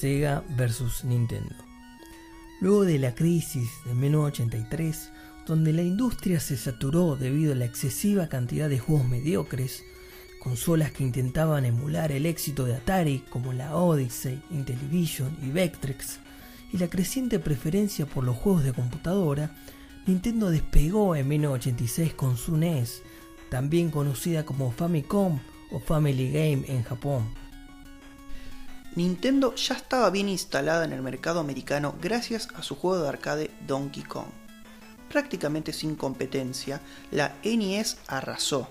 Sega vs Nintendo. Luego de la crisis de 1983, donde la industria se saturó debido a la excesiva cantidad de juegos mediocres, consolas que intentaban emular el éxito de Atari como la Odyssey, Intellivision y Vectrex, y la creciente preferencia por los juegos de computadora, Nintendo despegó en 1986 con su NES, también conocida como Famicom o Family Game en Japón. Nintendo ya estaba bien instalada en el mercado americano gracias a su juego de arcade Donkey Kong. Prácticamente sin competencia, la NES arrasó.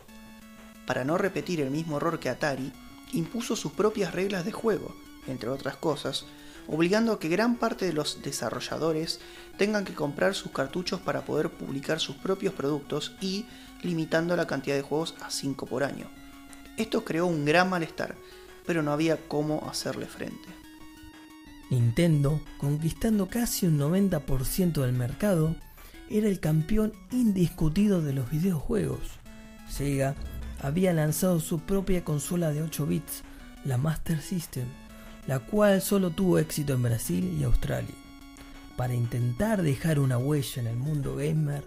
Para no repetir el mismo error que Atari, impuso sus propias reglas de juego, entre otras cosas, obligando a que gran parte de los desarrolladores tengan que comprar sus cartuchos para poder publicar sus propios productos y limitando la cantidad de juegos a 5 por año. Esto creó un gran malestar, pero no había cómo hacerle frente. Nintendo, conquistando casi un 90% del mercado, era el campeón indiscutido de los videojuegos. Sega había lanzado su propia consola de 8 bits, la Master System, la cual solo tuvo éxito en Brasil y Australia. Para intentar dejar una huella en el mundo gamer,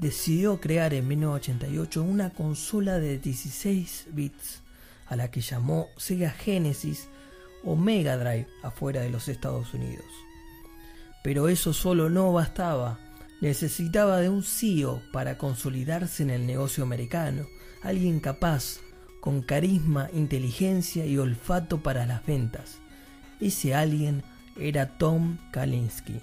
decidió crear en 1988 una consola de 16 bits, a la que llamó Sega Genesis o Mega Drive afuera de los Estados Unidos. Pero eso solo no bastaba, necesitaba de un CEO para consolidarse en el negocio americano, alguien capaz, con carisma, inteligencia y olfato para las ventas. Ese alguien era Tom Kalinske.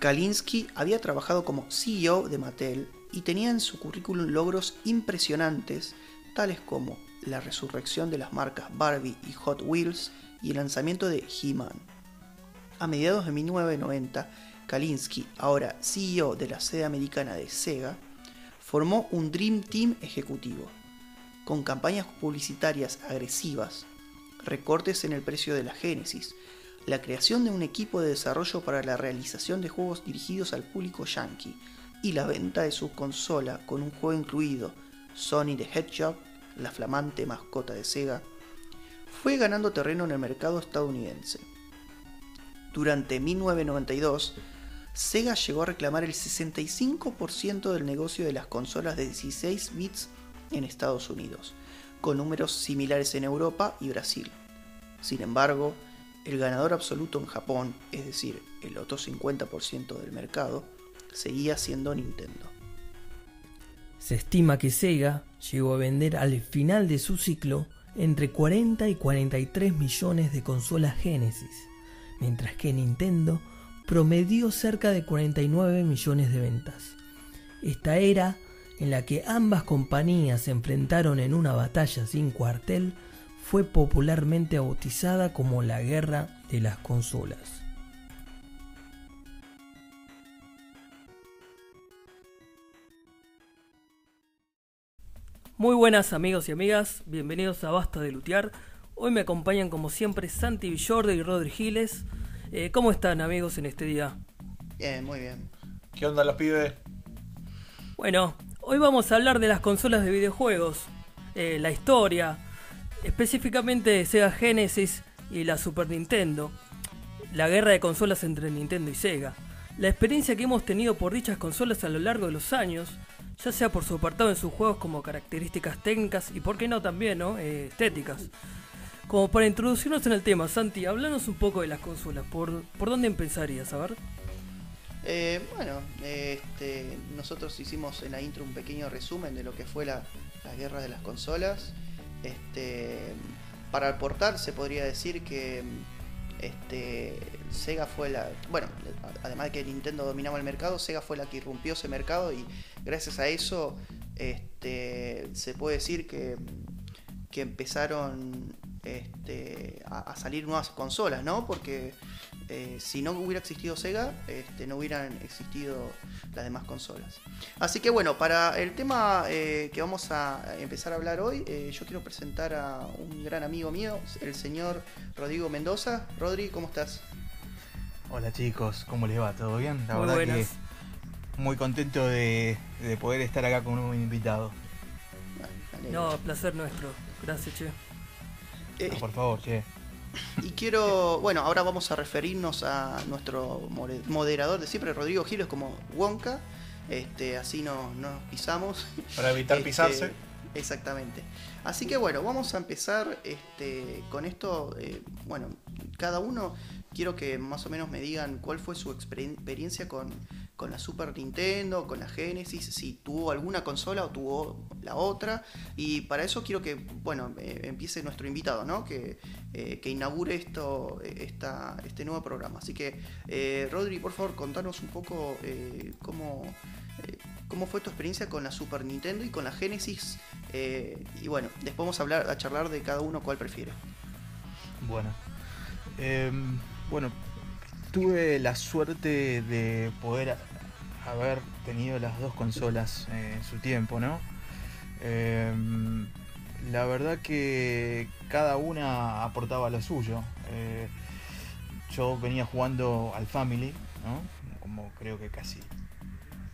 Kalinske había trabajado como CEO de Mattel y tenía en su currículum logros impresionantes, tales como la resurrección de las marcas Barbie y Hot Wheels y el lanzamiento de He-Man. A mediados de 1990, Kalinske, ahora CEO de la sede americana de Sega, formó un Dream Team ejecutivo, con campañas publicitarias agresivas, recortes en el precio de la Genesis, la creación de un equipo de desarrollo para la realización de juegos dirigidos al público yankee y la venta de su consola con un juego incluido, Sony the Hedgehog, la flamante mascota de Sega, fue ganando terreno en el mercado estadounidense. Durante 1992, Sega llegó a reclamar el 65% del negocio de las consolas de 16 bits en Estados Unidos, con números similares en Europa y Brasil. Sin embargo, el ganador absoluto en Japón, es decir, el otro 50% del mercado, seguía siendo Nintendo. Se estima que Sega llegó a vender al final de su ciclo entre 40 y 43 millones de consolas Genesis, mientras que Nintendo promedió cerca de 49 millones de ventas. Esta era en la que ambas compañías se enfrentaron en una batalla sin cuartel, fue popularmente bautizada como la Guerra de las Consolas. Muy buenas amigos y amigas, bienvenidos a Basta de Lutear. Hoy me acompañan como siempre Santi Villorde y Rodri Giles. Eh, ¿Cómo están amigos en este día? Bien, muy bien. ¿Qué onda los pibes? Bueno, Hoy vamos a hablar de las consolas de videojuegos, eh, la historia, específicamente de Sega Genesis y la Super Nintendo, la guerra de consolas entre Nintendo y Sega, la experiencia que hemos tenido por dichas consolas a lo largo de los años, ya sea por su apartado en sus juegos como características técnicas y por qué no también, ¿no? Eh, estéticas. Como para introducirnos en el tema, Santi, háblanos un poco de las consolas. ¿Por, por dónde empezarías? A ver. Eh, bueno, este, nosotros hicimos en la intro un pequeño resumen de lo que fue la, guerra de las consolas. Este, para aportar se podría decir que este, Sega fue la... Bueno, además de que Nintendo dominaba el mercado, Sega fue la que irrumpió ese mercado y gracias a eso este, se puede decir que, que empezaron este, a, salir nuevas consolas, ¿no? Porque eh, si no hubiera existido Sega, este, no hubieran existido las demás consolas. Así que bueno, para el tema eh, que vamos a empezar a hablar hoy, eh, yo quiero presentar a un gran amigo mío, el señor Rodrigo Mendoza. Rodri, ¿cómo estás? Hola chicos, ¿cómo les va? ¿Todo bien? La verdad que muy contento de, poder estar acá con un invitado. No, placer nuestro. Gracias, che. Por favor, che. Y quiero, bueno, ahora vamos a referirnos a nuestro moderador de siempre, Rodrigo Giles, como Wonka. Este, así no, nos pisamos. Para evitar Este, pisarse. Exactamente. Así que bueno, vamos a empezar este, con esto. eh, bueno, cada uno quiero que más o menos me digan cuál fue su exper- experiencia con, con la Super Nintendo, con la Genesis, si tuvo alguna consola o tuvo la otra. Y para eso quiero que, bueno, eh, empiece nuestro invitado, ¿no? Que, eh, que inaugure esto, eh, esta, este nuevo programa. Así que, eh, Rodri, por favor, contanos un poco cómo, cómo fue tu experiencia con la Super Nintendo y con la Genesis. y bueno, después vamos a hablar, a charlar de cada uno cuál prefiere. Bueno. Em, bueno, tuve la suerte de poder haber tenido las dos consolas eh, en su tiempo, ¿no? Em, la verdad que cada una aportaba lo suyo. Eh, yo venía jugando al Family, ¿no? Como creo que casi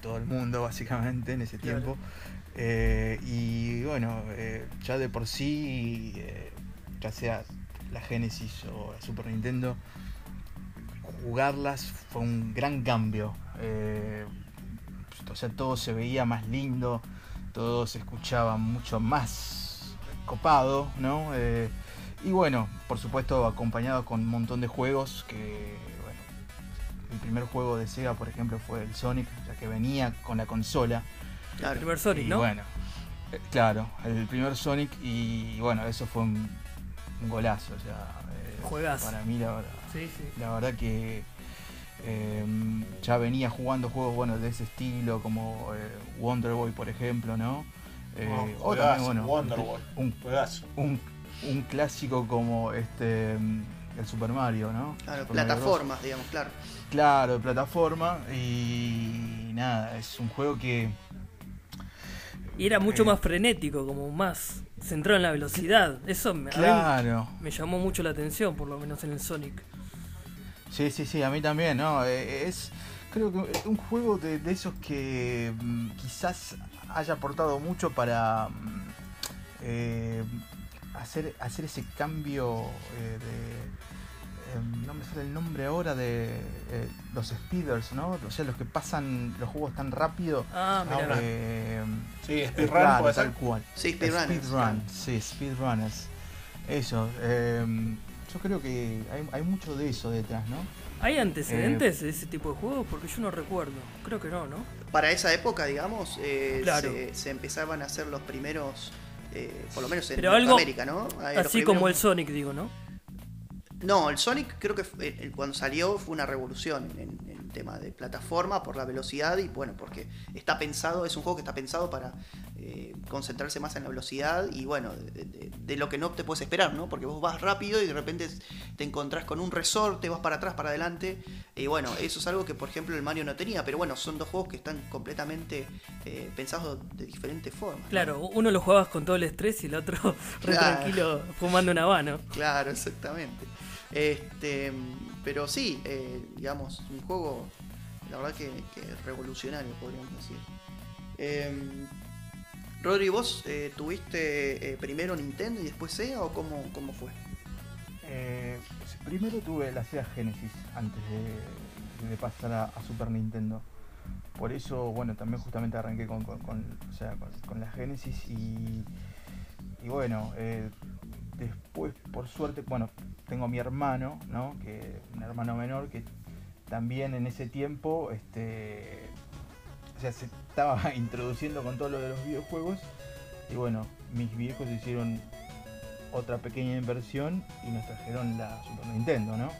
todo el mundo básicamente en ese Claro. tiempo. Eh, y bueno, ya de por sí, ya sea la Genesis o la Super Nintendo, jugarlas fue un gran cambio. Eh, o sea, todo se veía más lindo, todo se escuchaba mucho más copado, ¿no? Eh, y bueno, por supuesto, acompañado con un montón de juegos que, bueno, el primer juego de Sega, por ejemplo, fue el Sonic, ya que venía con la consola. Claro. Primer Sonic, Y ¿no? bueno, eh, claro, el primer Sonic y bueno, eso fue un, un golazo. O sea, eh. Para mí, la verdad, Sí, sí. la verdad que eh, ya venía jugando juegos bueno, de ese estilo, como eh, Wonder Boy, por ejemplo, ¿no? Eh, o Oh, juegazo, también, bueno, Wonder Boy. un, un, un clásico como este mm, el Super Mario, ¿no? Claro, Super Mario Bros. plataformas, digamos, claro. Claro, plataforma y nada, es un juego que Y era mucho Eh. más frenético, como más centrado en la velocidad. Eso me, a mí claro, me llamó mucho la atención, por lo menos en el Sonic. Sí, sí, sí, a mí también, ¿no? Eh, Es, creo que un juego de, de esos que mm, quizás haya aportado mucho para mm, eh, hacer, hacer ese cambio eh, de... em, no me sale el nombre ahora de eh, los speeders, ¿no? O sea, los que pasan los juegos tan rápido. Ah, mira. eh, Sí, speedrun puede tal ser. cual. Sí, speedrunners. Speedrun, sí, speedrunners. Eso, em, yo creo que hay, hay mucho de eso detrás, ¿no? ¿Hay antecedentes Eh. de ese tipo de juegos? Porque yo no recuerdo. Creo que no, ¿no? Para esa época, digamos, eh, Claro. se, se empezaban a hacer los primeros, eh, por lo menos en Pero algo Norteamérica, ¿no? Eh, los Así como el Sonic, digo, ¿no? No, el Sonic creo que fue- el- cuando salió fue una revolución en, en tema de plataforma por la velocidad y bueno, porque está pensado, es un juego que está pensado para eh, concentrarse más en la velocidad y bueno, de, de- de lo que no te puedes esperar, ¿no? Porque vos vas rápido y de repente te encontrás con un resorte, vas para atrás, para adelante y bueno, eso es algo que por ejemplo el Mario no tenía, pero bueno, son dos juegos que están completamente eh, pensados de diferentes formas. ¿no? Claro, uno lo jugabas con todo el estrés y el otro re Claro. tranquilo fumando un habano. Claro, exactamente. Este, pero sí, eh, digamos, un juego, la verdad que, que revolucionario, podríamos decir. Rodri, ¿vos eh, tuviste eh, primero Nintendo y después Sega o cómo, cómo fue? Eh, primero tuve la Sega Genesis antes de, pasar a, Super Nintendo. Por eso, bueno, también justamente arranqué con, con- o sea, con la Genesis y, y bueno, eh, después por suerte, bueno, tengo a mi hermano, ¿no? Que, un hermano menor que también en ese tiempo, este, o sea, se estaba introduciendo con todo lo de los videojuegos y bueno, mis viejos hicieron otra pequeña inversión y nos trajeron la Super Nintendo, ¿no?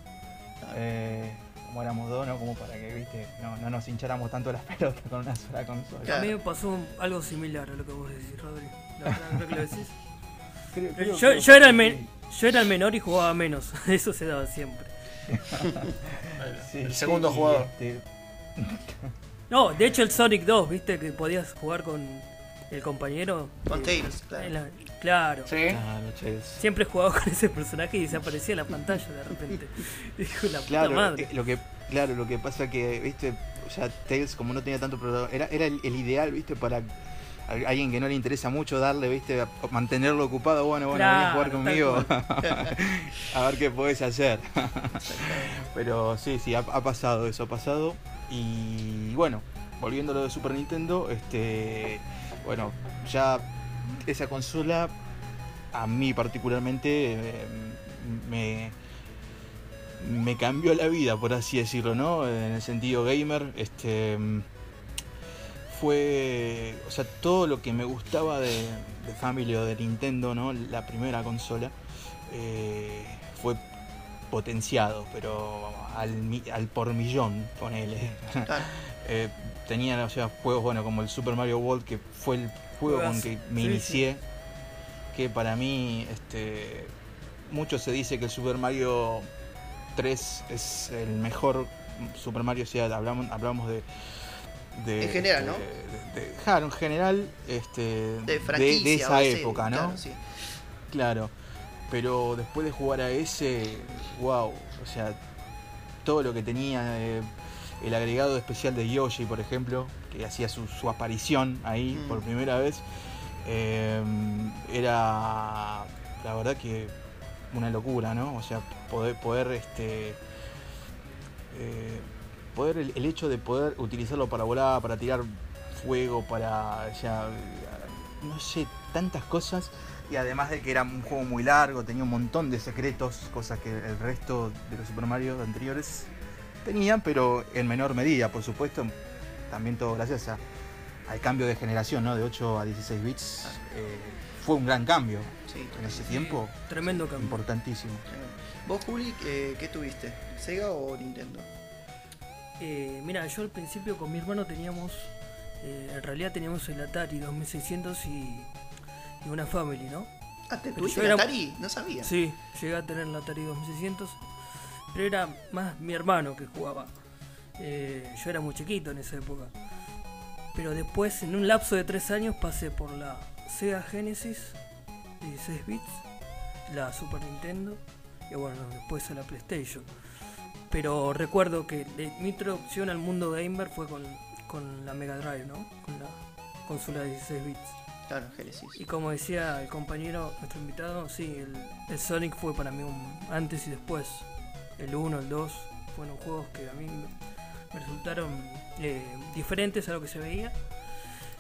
Eh, como éramos dos, ¿no? Como para que, viste, no, no nos hincháramos tanto las pelotas con una sola consola. Claro. A mí me pasó un- algo similar a lo que vos decís, Rodri. La verdad, creo que lo decís. Creo- creo- Yo, creo yo era el que men- yo era el menor y jugaba menos. Eso se daba siempre. sí, el segundo jugador. este, No, de hecho el Sonic 2, viste que podías jugar con el compañero. Con Eh, Tails, claro. la- claro. Sí. claro, che, Siempre jugaba con ese personaje y desaparecía en la pantalla de repente. Dijo la puta Claro, madre. eh, lo que, claro, lo que pasa que, viste, ya Tails como no tenía tanto era, era el, el ideal, viste, para a alguien que no le interesa mucho darle, viste, a mantenerlo ocupado, bueno, bueno, venís a jugar Claro, conmigo, a ver qué podés hacer. Pero sí, sí, ha, ha pasado eso, ha pasado. Y bueno, volviendo a lo de Super Nintendo, este, bueno, ya esa consola, a mí particularmente, eh, me, me cambió la vida, por así decirlo, ¿no? En el sentido gamer, este, fue, o sea, todo lo que me gustaba de, de Family o de Nintendo, ¿no? La primera consola, eh, fue potenciado, pero al, al por millón, ponele. Claro. Eh, tenían o sea, juegos bueno, como el Super Mario World, que fue el juego con que me Sí, inicié. Que para mí, este, mucho se dice que el Super Mario 3 es el mejor Super Mario. O sea, hablamos, hablamos de. de, En general, este, ¿no? De, de- claro, en general, este, De esa época, ¿no? claro, sí. Claro, pero después de jugar a ese, wow, o sea, todo lo que tenía, eh, el agregado especial de Yoshi, por ejemplo, que hacía su, su aparición ahí Mm. por primera vez, eh, era la verdad que una locura, ¿no? O sea, poder, poder este, eh, poder el, el hecho de poder utilizarlo para volar, para tirar fuego, para, o sea, no sé, tantas cosas. Y además de que era un juego muy largo, tenía un montón de secretos, cosas que el resto de los Super Mario anteriores tenían, pero en menor medida, por supuesto. También todo gracias a- al cambio de generación, ¿no? De 8 a 16 bits. eh, fue un gran cambio Sí, en ese tiempo, Tremendo cambio. importantísimo. ¿Vos, Juli, eh, qué tuviste? ¿Sega o Nintendo? Eh, mira, yo al principio con mi hermano teníamos, eh, en realidad teníamos el Atari 2600 y, y una Family, ¿no? Ah, ¿te tuviste yo el era- Atari? No sabía. Sí, llegué a tener el Atari 2600, pero era más mi hermano que jugaba. Eh, yo era muy chiquito en esa época. Pero después, en un lapso de tres años, pasé por la Sega Genesis, 16 bits, la Super Nintendo y bueno, después a la PlayStation. Pero recuerdo que de- mi introducción al mundo gamer fue con, con la Mega Drive, ¿no? Con la consola de 16 bits. Claro. Y como decía el compañero, nuestro invitado, sí, el, el Sonic fue para mí un antes y después. El 1, el 2, fueron juegos que a mí me, resultaron eh, diferentes a lo que se veía.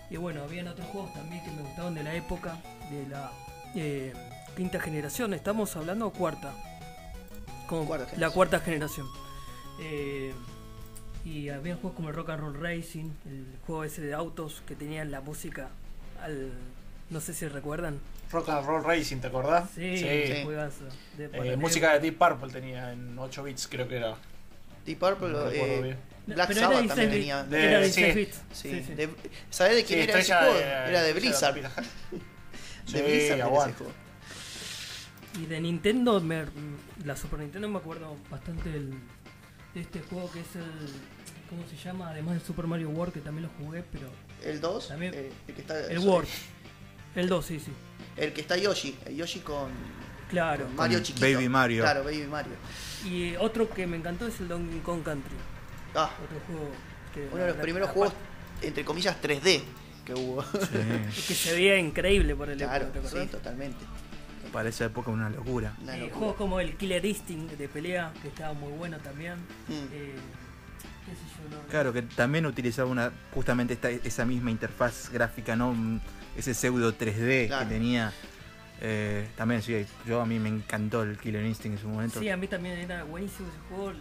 Y bueno, habían otros juegos también que me gustaban de la época, de la eh, quinta generación, estamos hablando cuarta. Como Cuarta la cuarta generación. Eh, y había juegos como el Rock and Roll Racing, el juego ese de autos que tenían la música al. No sé si recuerdan. Rock and Roll Racing, ¿te acordás? Sí, Sí. juegazo. De Eh, música de Deep Purple tenía en 8 bits, creo que era. Deep Purple, No eh. No, Black pero Sabbath era también 16 tenía. De- Era sí. 16 bits. Sí, Sí, sí. de- ¿Sabés de quién Sí, era ese juego? de- era de Blizzard. De Sí, Blizzard era ese juego. Y de Nintendo, me- la Super Nintendo me acuerdo bastante del- de este juego que es el. ¿Cómo se llama? Además del Super Mario World, que también lo jugué, pero. El 2, También- eh, el que está El World. El 2, sí, sí. El que está Yoshi, el Yoshi con, Claro. con Mario Con chiquito. Baby Mario. Claro, Baby Mario. Y otro que me encantó es el Donkey Kong Country. Ah, Otro juego que. uno de los la- primeros la- juegos, entre comillas, 3D que hubo. Sí, Que se veía increíble por el claro, época, ¿te sí, totalmente. para esa época una locura. Una Eh, locura. juegos como el Killer Instinct de pelea, que estaba muy bueno también. Mm. Eh, qué sé yo, no- Claro, que también utilizaba una justamente esta, esa misma interfaz gráfica, ¿no? Ese pseudo 3D Claro. que tenía. Eh, también, sí, yo a mí me encantó el Killer Instinct en su momento. Sí, a mí también era buenísimo ese juego.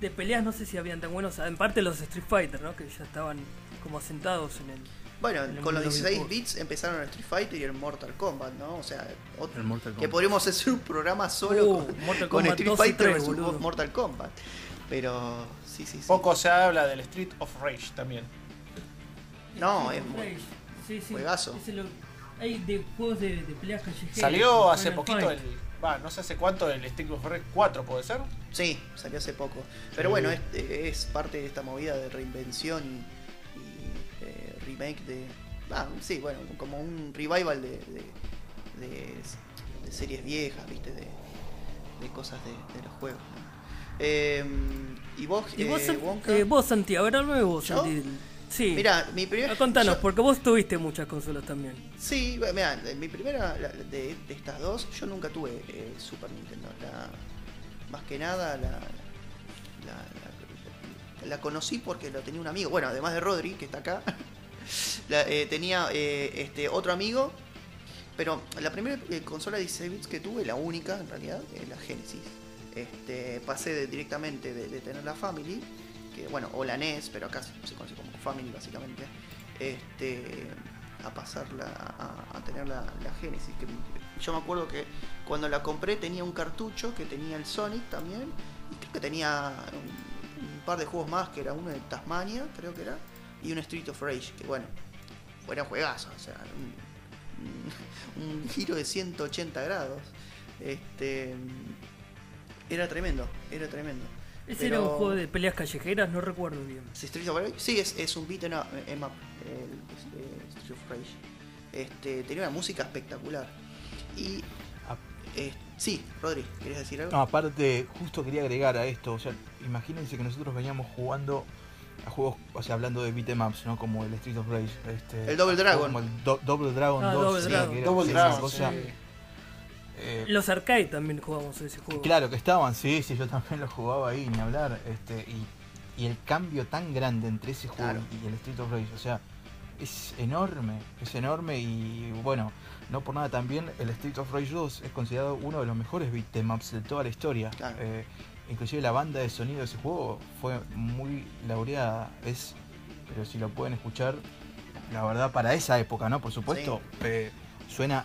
De peleas no sé si habían tan buenos. En parte los Street Fighter, ¿no? Que ya estaban como asentados en el... Bueno, en el con los mundo de los 16 videojuegos. bits empezaron el Street Fighter y el Mortal Kombat, ¿no? O sea, otro- El Mortal que Kombat. podríamos hacer un programa solo Uh, con, Mortal con Street 2 y Fighter 3, versus boludo. Mortal Kombat. Pero sí, sí, sí. Poco se habla del Street of Rage también. No, es muy-. Sí, sí. juegazo. Lo- Hay de juegos de, de peleas callejeras. Salió hace Final poquito Fight. el. Va, no sé hace cuánto el Street of Rage 4, ¿puede ser? Sí, salió hace poco. Pero Sí. bueno, es, es parte de esta movida de reinvención y, y, eh, remake de. Ah, sí, bueno, como un revival de, de, de- de series viejas, ¿viste? De, de cosas de, de los juegos. ¿no? Eh, ¿Y vos, ¿Y vos, eh, eh, vos, Santi? A ver, háblame vos, ¿Yo? Santi. Sí. Mirá, mi primera. Ah, Contanos, yo- porque vos tuviste muchas consolas también. Sí, mira, mi primera de, de estas dos, yo nunca tuve eh, Super Nintendo. La, más que nada la, la, la- conocí porque lo tenía un amigo. Bueno, además de Rodri, que está acá, la, eh, tenía eh, este otro amigo. Pero la primera eh, consola de 16 bits que tuve, la única en realidad, es la Genesis. Este, pasé directamente de, tener la Family, que bueno, o la NES, pero acá se conoce como Family básicamente, este, a pasarla a, tener la, la Genesis. Yo me acuerdo que cuando la compré tenía un cartucho que tenía el Sonic también, y creo que tenía un, par de juegos más, que era uno de Tasmania, creo que era, y un Street of Rage, que bueno, era juegazo, o sea, un, un- un giro de 180 grados. Este, era tremendo, era tremendo. Ese era un juego de peleas callejeras, no recuerdo bien. ¿Sí, Street of Rage? Sí, es, es un beat em up, up, el, eh, Street of Rage. Este, tenía una música espectacular. Y. Ah. eh, sí, Rodri, ¿querías decir algo? No, aparte, justo quería agregar a esto, o sea, imagínense que nosotros veníamos jugando a juegos, o sea, hablando de beat'em ups, ¿no? Como el Street of Rage. Este, El Double Dragon. Como el Do- Double Dragon Ah, 2. Double sí, Dragon. que era- Double Dragon, cosa, sí. Eh, Los arcade también jugábamos ese juego. Claro que estaban, sí, sí, yo también lo jugaba ahí, ni hablar. Este, y, y el cambio tan grande entre ese juego Claro. y el Street of Rage, o sea, es enorme, es enorme y bueno, no por nada también el Street of Rage 2 es considerado uno de los mejores beat'em ups de toda la historia. Claro. Eh, inclusive la banda de sonido de ese juego fue muy laureada, es, pero si lo pueden escuchar, la verdad para esa época, ¿no? Por supuesto, eh, suena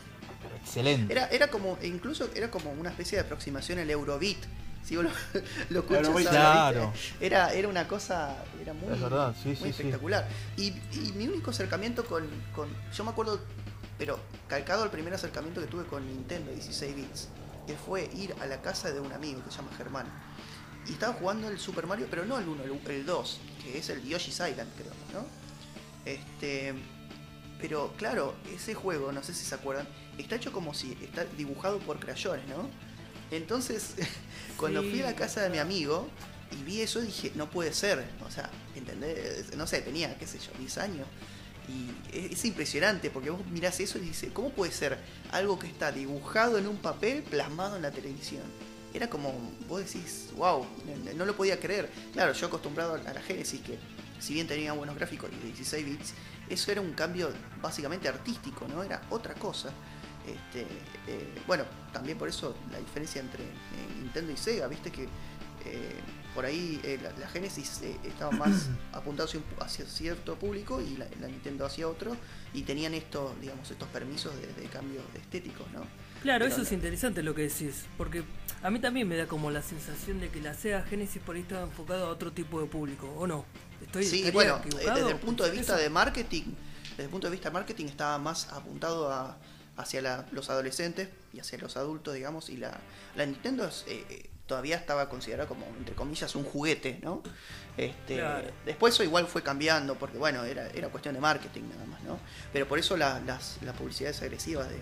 excelente. Era, era como, incluso era como una especie de aproximación al Eurobeat. Si vos lo, lo escuchas claro. ¿viste? Era, era una cosa, era muy, Es verdad, sí, muy sí, sí. espectacular. Y, y mi único acercamiento con, con- Yo me acuerdo, pero calcado el primer acercamiento que tuve con Nintendo 16 bits, que fue ir a la casa de un amigo que se llama Germán. Y estaba jugando el Super Mario, pero no el 1, el, el 2, que es el Yoshi's Island, creo, ¿no? Este. Pero claro, ese juego, no sé si se acuerdan, está hecho como si está dibujado por crayones, ¿no? Entonces, cuando Sí, fui a la casa de mi amigo y vi eso, dije, no puede ser. O sea, ¿entendés? No sé, tenía, qué sé yo, 10 años. Y es, es impresionante porque vos mirás eso y dices, ¿cómo puede ser algo que está dibujado en un papel plasmado en la televisión? Era como, vos decís, wow, no, lo podía creer. Claro, yo acostumbrado a la Genesis, que si bien tenía buenos gráficos y de 16 bits, eso era un cambio básicamente artístico, ¿no? Era otra cosa. Este, eh, bueno, también por eso la diferencia entre eh, Nintendo y Sega, viste que eh, por ahí la, la Genesis estaba más apuntada hacia, cierto público y la, la Nintendo hacia otro, y tenían estos, digamos, estos permisos de, de cambio estéticos, ¿no? Claro, Pero eso es interesante lo que decís, porque a mí también me da como la sensación de que la Sega Genesis por ahí estaba enfocado a otro tipo de público, ¿o no? Estoy Sí, bueno, desde el punto de vista eso? de marketing, desde el punto de vista de marketing estaba más apuntado a, hacia la- los adolescentes y hacia los adultos, digamos, y la, la Nintendo es, eh, eh, todavía estaba considerada como, entre comillas, un juguete, ¿no? Este, Claro. Después eso igual fue cambiando, porque bueno, era, era cuestión de marketing nada más, ¿no? Pero por eso la- las, las publicidades agresivas de,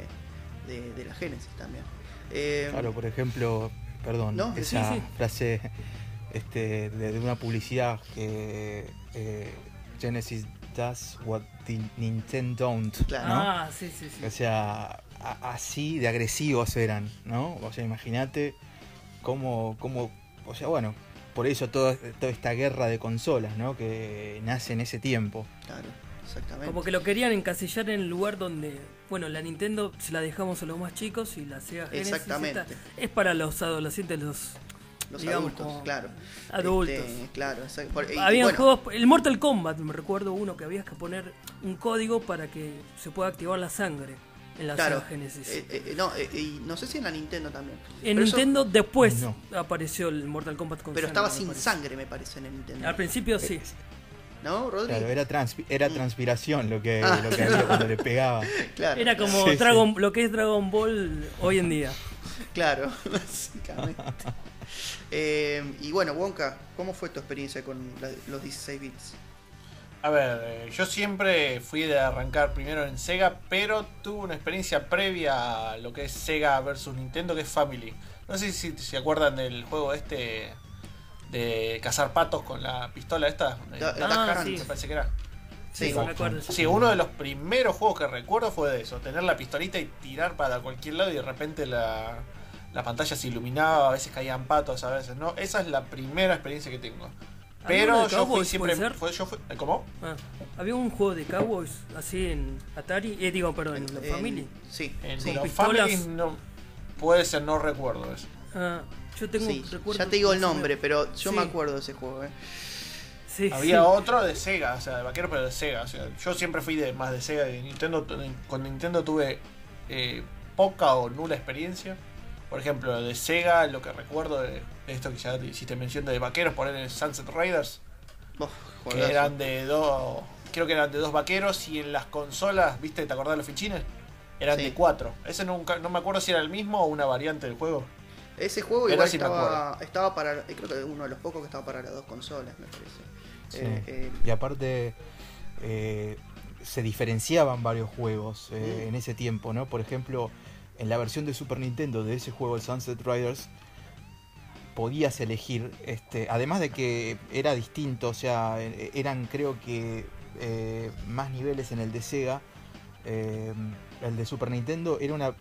de, de la Genesis también. Eh, Claro, por ejemplo, perdón, No, esa sí, sí. frase este, de, de una publicidad que eh, Genesis does what the Nintendo don't, Claro. ¿no? Ah, sí, sí, sí. O sea, a- así de agresivos eran, ¿no? O sea, imagínate cómo, cómo, o sea, bueno, por eso toda, toda esta guerra de consolas, ¿no? Que nace en ese tiempo. Claro, exactamente. Como que lo querían encasillar en el lugar donde, bueno, la Nintendo se la dejamos a los más chicos y la Sega Genesis Exactamente. esta es para los adolescentes, los los digamos, adultos, claro. adultos. Este, claro, exact- por- y- Habían bueno, juegos, el Mortal Kombat, me recuerdo uno que habías que poner un código para que se pueda activar la sangre en la Claro, Sega Genesis. eh, eh, no, eh, y no sé si en la Nintendo también. en Pero eso- Nintendo después No. apareció el Mortal Kombat con pero sangre, estaba sin parece. sangre, me parece, en el Nintendo. Al principio sí. ¿No, Rodri? Claro, era, transpi- era Mm. transpiración lo que, Ah. lo que había cuando le pegaba. Claro, Era como Sí, sí. Dragon, lo que es Dragon Ball hoy en día. claro, básicamente. Eh, y bueno, Wonka, ¿cómo fue tu experiencia con la- los 16 bits? A ver, eh, yo siempre fui de arrancar primero en Sega, pero tuve una experiencia previa a lo que es Sega versus Nintendo, que es Family. No sé si se acuerdan del juego este de cazar patos con la pistola esta. Da- Ah, sí. me parece que era. Sí, Sí. me acuerdo. Sí, uno de los primeros juegos que recuerdo fue de eso, tener la pistolita y tirar para cualquier lado y de repente la, la pantalla se iluminaba, a veces caían patos, a veces no. Esa es la primera experiencia que tengo. Pero yo fui siempre... Fue, yo fui, ¿Cómo? Ah, había un juego de Cowboys así en Atari, eh, digo, perdón, en, la En- Family. Sí, En sí. Families no... Puede ser, no recuerdo eso. Ah, yo tengo Sí, recuerdo ya te digo el nombre, pero yo Sí. me acuerdo de ese juego. eh. Sí, Había sí. otro de Sega, o sea, de vaquero, pero de Sega. O sea, yo siempre fui de más de Sega. De Nintendo, con Nintendo tuve eh, poca o nula experiencia. Por ejemplo, de Sega, lo que recuerdo de, de esto que ya te hiciste mención de vaqueros, poner en Sunset Raiders, Oh, que eran de dos, creo que eran de dos vaqueros y en las consolas, ¿viste? ¿Te acordás de los fichines? Eran Sí. de cuatro. Ese nunca, no me acuerdo si era el mismo o una variante del juego. Ese juego Pero igual estaba, estaba para. eh, Creo que uno de los pocos que estaba para las dos consolas, me parece. Sí. Eh, eh, Y aparte eh, se diferenciaban varios juegos eh, Mm. en ese tiempo, ¿no? Por ejemplo, en la versión de Super Nintendo de ese juego, el Sunset Riders, podías elegir, este, además de que era distinto, o sea, eh, eran creo que eh, más niveles en el de Sega, eh, el de Super Nintendo era una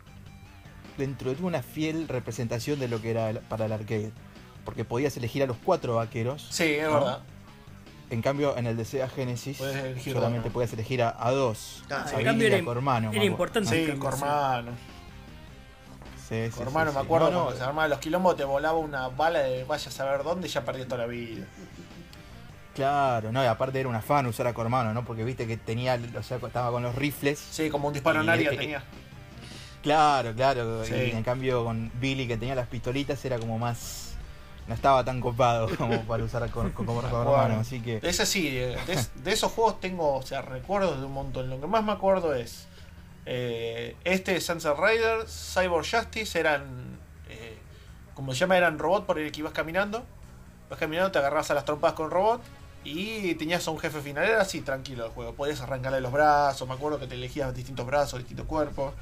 dentro de una fiel representación de lo que era el- para el arcade, porque podías elegir a los cuatro vaqueros. Sí, es ¿no? verdad. En cambio, en el de Sega Genesis solamente podías elegir a, a dos. Ah, a en Billy cambio y a era- Cormano, era importante. Sí. Cormano. Sí, me acuerdo No, no, cuando se armaba los quilombos, te volaba una bala de vaya a saber dónde y ya perdías toda la vida. Claro, no, y aparte era una fan usar a Cormano, ¿no? Porque viste que tenía, o sea, estaba con los rifles. Sí, como un disparo en área eh, tenía. Claro, claro. Sí. Y en cambio con Billy que tenía las pistolitas era como más. No estaba tan copado como para usar a Cormano. acuerdo. Así que. De ese sí, de, de- de esos juegos tengo, o sea, recuerdos de un montón. Lo que más me acuerdo es eh, este Sunset Rider, Cyber Justice, eran, eh, como se llama, eran robots por el que ibas caminando. Vas caminando, te agarrabas a las trompas con robot y tenías a un jefe final. Era así, tranquilo el juego. Podías arrancarle los brazos, me acuerdo que te elegías distintos brazos, distintos cuerpos.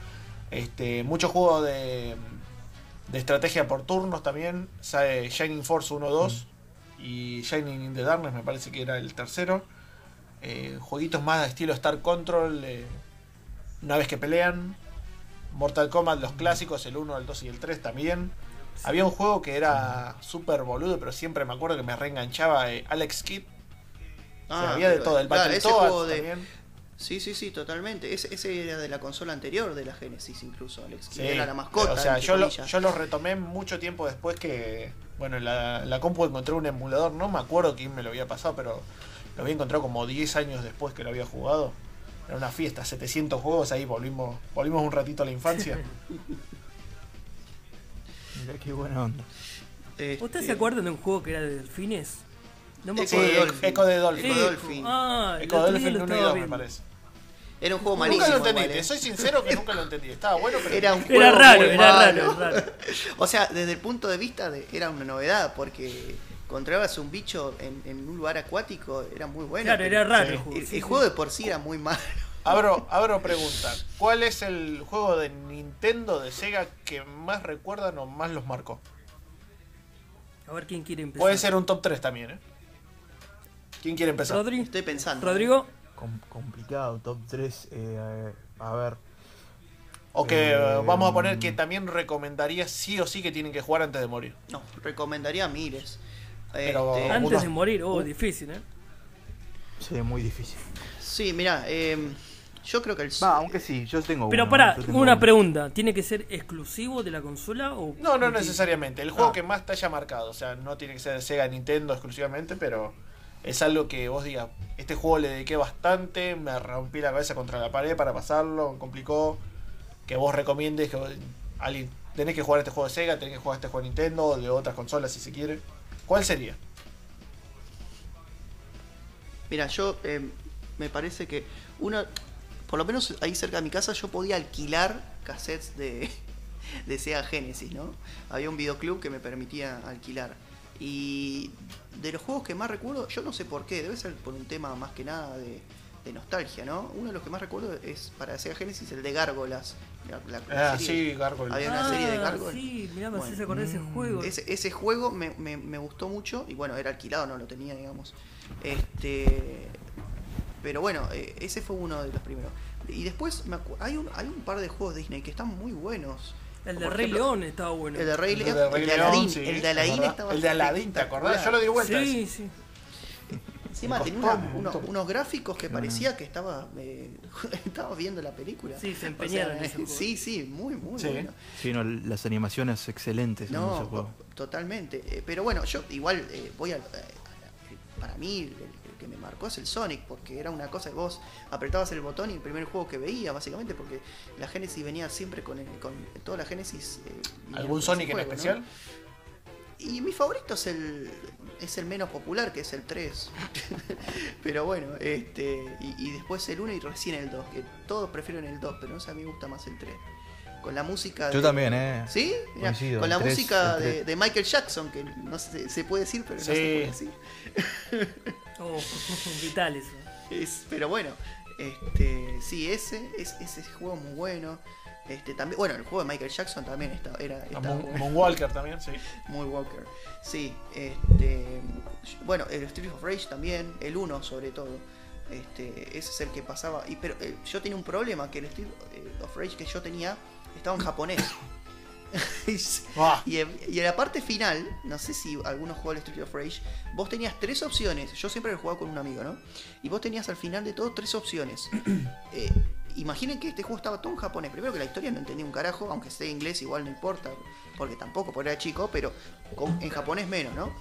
Este, muchos juegos de, de estrategia por turnos también. Sabe, Shining Force 1, 2 y Shining in the Darkness me parece que era el tercero. Eh, jueguitos más de estilo Star Control, eh, una vez que pelean. Mortal Kombat, los clásicos, el 1, el 2 y el 3 también. Había un juego que era súper boludo, pero siempre me acuerdo que me reenganchaba, eh, Alex Kidd. O sea, ah, había de todo, el claro, ese juego de. también. Sí, sí, sí, totalmente. Ese, ese era de la consola anterior de la Genesis, incluso, Alex. Sí, Era la mascota. O sea, yo lo, yo lo retomé mucho tiempo después que. Bueno, en la, la compu encontré un emulador, no me acuerdo quién me lo había pasado, pero lo había encontrado como 10 años después que lo había jugado. Era una fiesta, 700 juegos, ahí volvimos, volvimos un ratito a la infancia. Mirá qué buena onda. Este, ¿Ustedes se acuerdan de un juego que era de delfines? No me Echo Sí, de acuerdo. Dolphin. Eco de Dolphin. Eco de Dolphin. Ah, Eco otro día Dolphin lo 1 y estaba 2 me parece. Era un juego Nunca malísimo. lo entendí, te ¿eh? soy sincero que nunca lo entendí. Estaba bueno, pero. Era un Era juego raro, muy era malo. raro, raro. O sea, desde el punto de vista de. Era una novedad, porque encontrabas un bicho en, en un lugar acuático, era muy bueno. Claro, era raro Sí. el juego. El, juego de por sí era muy malo. Abro, abro pregunta. ¿Cuál es el juego de Nintendo de Sega que más recuerdan o más los marcó? A ver quién quiere empezar. Puede ser un top 3 también, ¿eh? ¿Quién quiere empezar? Rodri. Estoy pensando. Rodrigo. Com- complicado, top 3. a ver. O que Eh, eh, vamos a poner que también recomendaría sí o sí que tienen que jugar antes de morir. No, recomendaría miles. Pero- Este, Antes unos- de morir, oh, uh. difícil, ¿eh? Sería muy difícil. Sí, mira, eh, yo creo que el. Va, aunque sí, yo tengo Pero uno, para, tengo una uno. pregunta. ¿Tiene que ser exclusivo de la consola o.? No, no necesariamente. El juego Ah. que más te haya marcado. O sea, no tiene que ser de Sega Nintendo exclusivamente, pero es algo que vos digas, este juego le dediqué bastante, me rompí la cabeza contra la pared para pasarlo, me complicó. Que vos recomiendes que vos- alguien tenés que jugar este juego de Sega, tenés que jugar este juego de Nintendo o de otras consolas si se quiere. ¿Cuál sería? Mira, yo eh, me parece que una, por lo menos ahí cerca de mi casa yo podía alquilar cassettes de, de Sega Genesis, ¿no? Había un videoclub que me permitía alquilar. Y de los juegos que más recuerdo, yo no sé por qué, debe ser por un tema más que nada de, de nostalgia, ¿no? Uno de los que más recuerdo es para Sega Genesis el de Gárgolas. La, la- la Ah, serie. sí, Gargoyle. Había una serie de Ah, Gargoyle. Sí, mirá, me Bueno. de ese Mm. juego. Ese, ese juego me, me- me gustó mucho y bueno, era alquilado, no lo tenía, digamos. Este Pero bueno, eh, ese fue uno de los primeros. Y después me hay un, hay un par de juegos Disney que están muy buenos. El de Rey ejemplo, León estaba bueno. El de Rey de León, el de Aladdin, sí, el de Aladdin estaba El de Aladdin, ¿te acordás? Yo lo di vuelta. Sí, sí. Encima tenía una- un unos, unos gráficos que parecía que estaba eh, estaba viendo la película. Sí, se O empeñaron sea, en ese juego. Sí, sí, muy, muy Sí. bueno. Sí, no, las animaciones excelentes en ese No, juego. totalmente. Eh, pero bueno, yo igual eh, voy a, Para mí, el, el que me marcó es el Sonic, porque era una cosa que vos apretabas el botón y el primer juego que veía, básicamente, porque la Genesis venía siempre con, el- con toda la Genesis. eh, ¿Algún Sonic en juego, ¿no? Y mi favorito es el es el menos popular, que es el 3. pero bueno, este y, y después el 1 y recién el 2, que todos prefieren el 2, pero no sé, a mí me gusta más el 3. Con la música de... Yo también, ¿eh? ¿Sí? Mirá, Coincido, con la música de, de Michael Jackson, que no se, se puede decir, pero no se Sí. puede decir. Oh, vital eso. Es- pero bueno, este, sí, ese, es, ese juego muy bueno. Este, también, bueno, el juego de Michael Jackson también está, era, A estaba Moon- bueno. Moonwalker también, sí. Muy Walker. Sí, este. Bueno, el Street of Rage también, el 1 sobre todo. Este, ese es el que pasaba. Y pero eh, yo tenía un problema, que el Street eh, of Rage que yo tenía estaba en japonés. Ah, y, en, y en la parte final, no sé si algunos jugó al Street of Rage, vos tenías tres opciones. Yo siempre lo jugaba con un amigo, ¿no? Y vos tenías al final de todo tres opciones. Eh, imaginen que este juego estaba todo en japonés. Primero que la historia no entendía un carajo, aunque en inglés igual no importa, porque tampoco, porque era chico, pero en japonés menos, ¿no?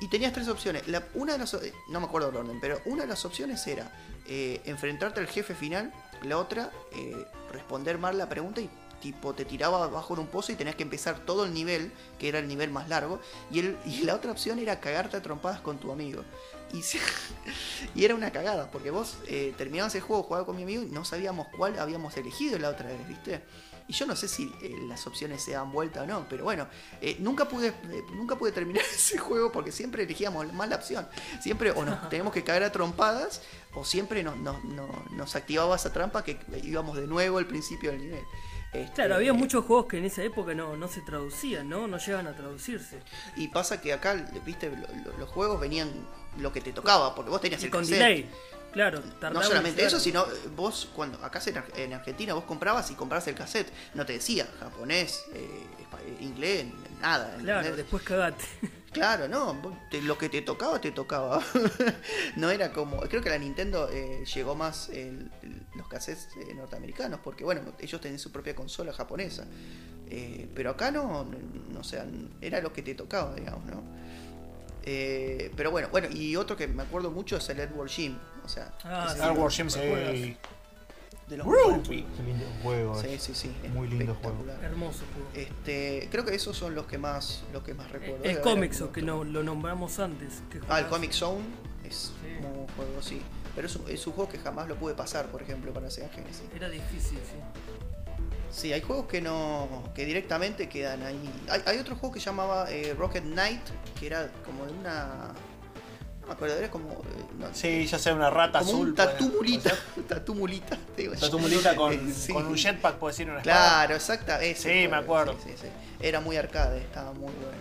Y tenías tres opciones. Una de las, eh, no me acuerdo el orden, pero una de las opciones era eh, enfrentarte al jefe final, la otra, eh, responder mal la pregunta y tipo te tiraba abajo en un pozo y tenías que empezar todo el nivel, que era el nivel más largo, y, el, y la otra opción era cagarte a trompadas con tu amigo. Y, era una cagada, porque vos eh, terminabas el juego, jugaba con mi amigo y no sabíamos cuál habíamos elegido la otra vez, ¿viste? Y yo no sé si eh, las opciones se dan vuelta o no, pero bueno, eh, nunca pude nunca pude terminar ese juego porque siempre elegíamos mal la opción. Siempre o nos teníamos que caer a trompadas o siempre nos, nos, nos- nos activaba esa trampa que íbamos de nuevo al principio del nivel. Este, Claro, había muchos juegos que en esa época no, no se traducían, ¿no? No llegan a traducirse. Y pasa que acá, viste, lo- lo- los juegos venían lo que te tocaba, porque vos tenías Y el con cassette. delay. Claro, No en solamente eso, sino eh, vos cuando acá en, en Argentina vos comprabas y comprabas el cassette, no te decía japonés, eh, eh, inglés, nada. Claro, después cagate. Claro, no, te- lo que te tocaba, te tocaba. no era como. Creo que la Nintendo eh, llegó más el- los cassettes eh, norteamericanos, porque bueno, ellos tenían su propia consola japonesa. Eh, pero acá no, no, no, o sea, era lo que te tocaba, digamos, ¿no? Eh, pero bueno, bueno, y otro que me acuerdo mucho es el Edward Jim. O sea, Ah, sí. Wars Jim, sí. de los Ruby. Qué lindo juego. Sí, sí, sí. Muy lindo juego. Hermoso juego. Este, creo que esos son los que más, los que más recuerdo. el haber o que no, lo nombramos antes. que Ah, el Comic Zone es Sí. un juego, sí. Pero es un, es un juego que jamás lo pude pasar, por ejemplo, para Sega Genesis. Era difícil, sí. Sí, hay juegos que no. que directamente quedan ahí. Hay, hay otro juego que llamaba eh, Rocket Knight, que era como de una. No me acuerdo, era como. eh, no, Sí, ya sea una rata como azul. un tatú puede- mulita. puede ser. tatú mulita, te digo yo. Tatú mulita con, Eh, sí. con un jetpack, puede decir una espada. Claro, exacta. ese Sí, juego, me acuerdo. sí, sí, sí. Era muy arcade, estaba muy bueno.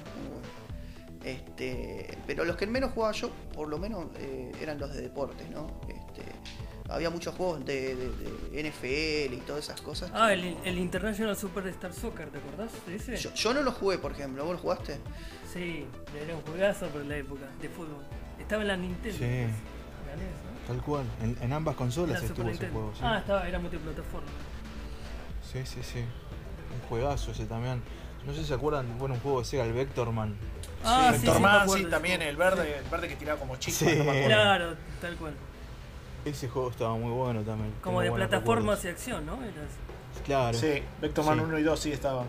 Este, pero los que menos jugaba yo, por lo menos, eh, eran los de deportes, ¿no? Este, había muchos juegos de, de- de NFL y todas esas cosas. Ah, el, el International Superstar Soccer, ¿te acordás de ese? yo, yo no lo jugué, por ejemplo. ¿Vos lo jugaste? Sí, era un juegazo por la época de fútbol. Estaba en la Nintendo. Sí. Tal cual. En, en ambas consolas estuvo ese juego. Sí. Ah, estaba, era multiplataforma. sí, sí, sí. Un juegazo ese también. No sé si se acuerdan, bueno, un juego de Sega, el Vectorman. Ah, sí, Vector Man, acuerdo también el verde, el verde que tiraba como chico. Sí. no me acuerdo. Claro, tal cual. Ese juego estaba muy bueno también. Como tengo de buenos plataformas recuerdos. y acción, ¿no? Era- Claro. Sí, Vector Man Sí. 1 y 2 sí estaban.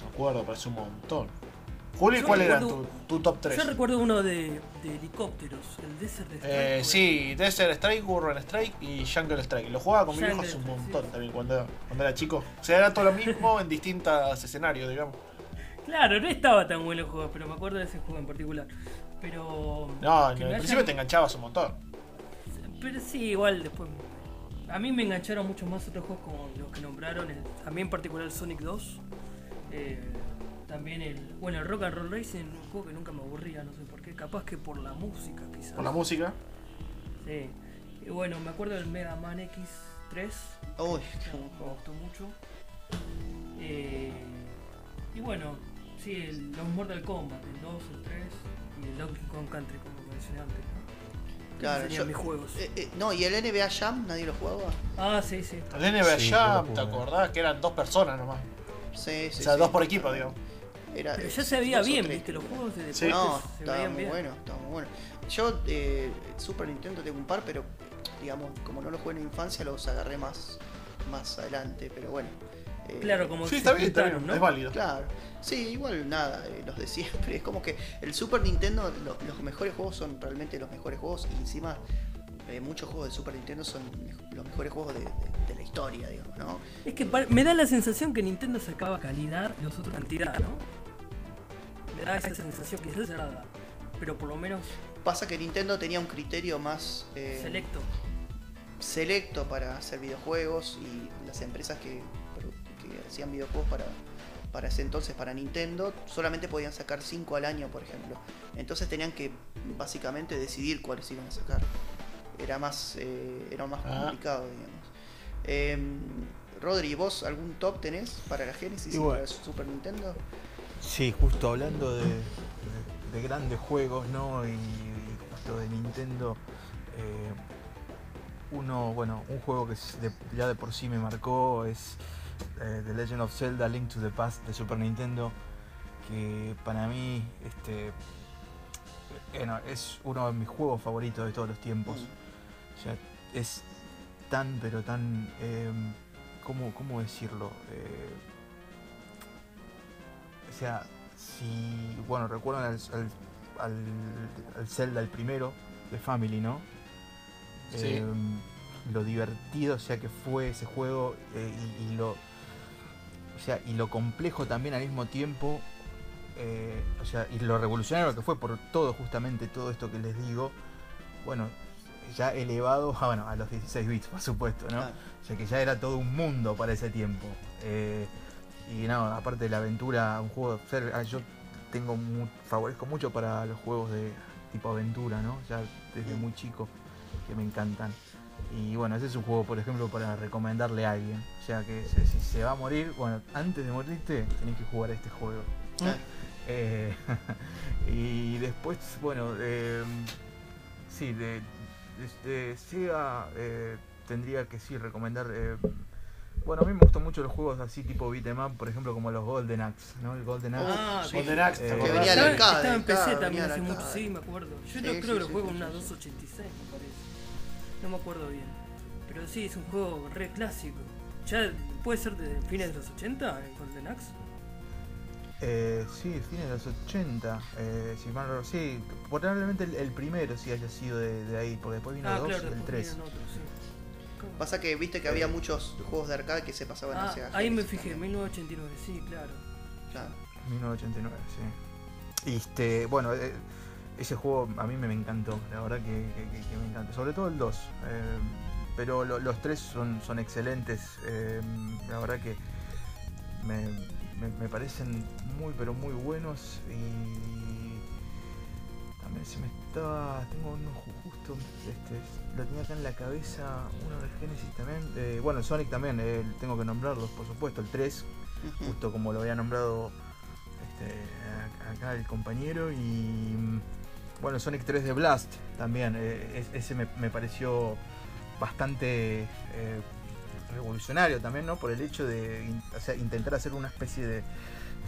Me acuerdo, parece un montón. Juli, Yo ¿cuál era tu, recuerdo- tu top 3? Yo recuerdo uno de, de helicópteros, el Desert Strike. Eh, sí, Desert Strike, Urban Strike y Jungle Strike. Lo jugaba con mi viejo Jungle hace un Strike, montón sí. también cuando, cuando era chico. O sea, era todo lo mismo en distintos escenarios, digamos. Claro, no estaba tan bueno el juego, pero me acuerdo de ese juego en particular. Pero. No, en el principio hayan- te enganchabas un montón. Pero sí, igual después. A mí me engancharon mucho más otros juegos como los que nombraron. el- a mí en particular Sonic 2. eh, también el. Bueno, el Rock and Roll Racing, un juego que nunca me aburría, no sé por qué. Capaz que por la música, quizás. Con la música. Sí. Y bueno, me acuerdo del Mega Man X3. Uy, Me gustó mucho. Eh, y bueno, sí, el- los Mortal Kombat, el 2, el 3 y el Donkey Kong Country, como mencioné antes. ¿no? claro. Yo- mis juegos. eh, eh, no, y el NBA Jam, nadie lo jugaba. Ah, sí, sí. El NBA Sí, Jam, ¿te acordás? Que eran dos personas nomás. Sí, sí. o sea, sí. dos por equipo, digo. Era, Pero ya se veía bien, viste, los juegos de Sí. No, se estaba muy bien. bueno, estaba muy bueno. Yo, eh, Super Nintendo tengo un par, pero digamos, como no los jugué en la infancia, los agarré más, más adelante, pero bueno. Eh, Claro, como Sí, está bien, está juntaron, bien, ¿no? es válido. Claro, sí, igual nada, eh, los de siempre. Es como que el Super Nintendo, lo- los mejores juegos son realmente los mejores juegos y encima eh, muchos juegos de Super Nintendo son mej- los mejores juegos de, de- de la historia, digamos, ¿no? Es que me da la sensación que Nintendo sacaba calidad y los otros cantidad, ¿no? Me da esa sensación que es cerrada. Pero por lo menos Pasa que Nintendo tenía un criterio más eh, selecto. selecto para hacer videojuegos y las empresas que hacían videojuegos para, para ese entonces, para Nintendo, solamente podían sacar 5 al año, por ejemplo. Entonces tenían que básicamente decidir cuáles iban a sacar. Era más, eh, era más Ah. complicado, digamos. Em, Rodri, ¿vos algún top tenés para la Genesis y, bueno. para Super Nintendo? Sí, justo hablando de, de- de grandes juegos, ¿no? Y, y justo de Nintendo, eh, uno, bueno, un juego que ya de por sí me marcó es eh, The Legend of Zelda Link to the Past de Super Nintendo, que para mí este, bueno, es uno de mis juegos favoritos de todos los tiempos. Mm. O sea, es tan, pero tan. eh, ¿cómo, ¿Cómo decirlo? Eh, o sea, si. Bueno, recuerdan al, al, al- al Zelda, el primero, de Family, ¿no? Sí. Eh, lo divertido, o sea, que fue ese juego eh, y, y lo. Sea, y lo complejo también al mismo tiempo. eh, o sea, y lo revolucionario que fue por todo, justamente todo esto que les digo. Bueno, ya elevado a, bueno, a los 16 bits, por supuesto, ¿no? Claro. O sea que ya era todo un mundo para ese tiempo. Eh, y no, aparte de la aventura, un juego. o sea, ah, yo tengo favorezco mucho para los juegos de tipo aventura, ¿no? Ya desde muy chico, que me encantan. Y bueno, ese es un juego, por ejemplo, para recomendarle a alguien. O sea que si se va a morir, bueno, antes de morirte, tenés que jugar a este juego. Claro. Eh, y después, bueno, eh, sí, de, de- de Sega eh, tendría que sí recomendar. eh, bueno, a mí me gustan mucho los juegos así tipo beat'em up, por ejemplo, como los Golden Axe, ¿no? El Golden Axe. Ah, sí. Golden Axe, ¿te Eh? Que venía Estaba, arcade, estaba en PC también hace mucho, sí, me acuerdo. Yo Sí, no sí, creo que lo sí, juego sí, en una sí, sí. 286, me parece. No me acuerdo bien. Pero sí, es un juego re clásico. Ya puede ser de fines de los 80 en Golden Axe. Eh, sí, fines de los 80. Eh, si mal no- sí, probablemente el, el primero sí haya sido de, de ahí, porque después vino ah, el 2 claro, y el después 3. vinieron otros, sí. Pasa que viste que había muchos juegos de arcade que se pasaban Ah, Sega ahí me fijé, también. 1989, sí, claro. Claro. 1989, sí. Y este, bueno, eh, ese juego a mí me, encantó, la verdad que, que- que- que me encanta. Sobre todo el 2. eh, pero lo- los tres son, son excelentes. eh, la verdad que me, me- me parecen muy, pero muy buenos. Y también se me estaba. Tengo uno ju- justo. Este, lo tenía acá en la cabeza. Uno de Genesis también. eh, bueno, el Sonic también. tengo que nombrarlos, por supuesto. El 3 Ujú. justo como lo había nombrado este, acá el compañero. Y bueno, Sonic 3 de Blast también. eh, es- ese me, me pareció bastante eh, revolucionario también, ¿no? Por el hecho de in- o sea, intentar hacer una especie de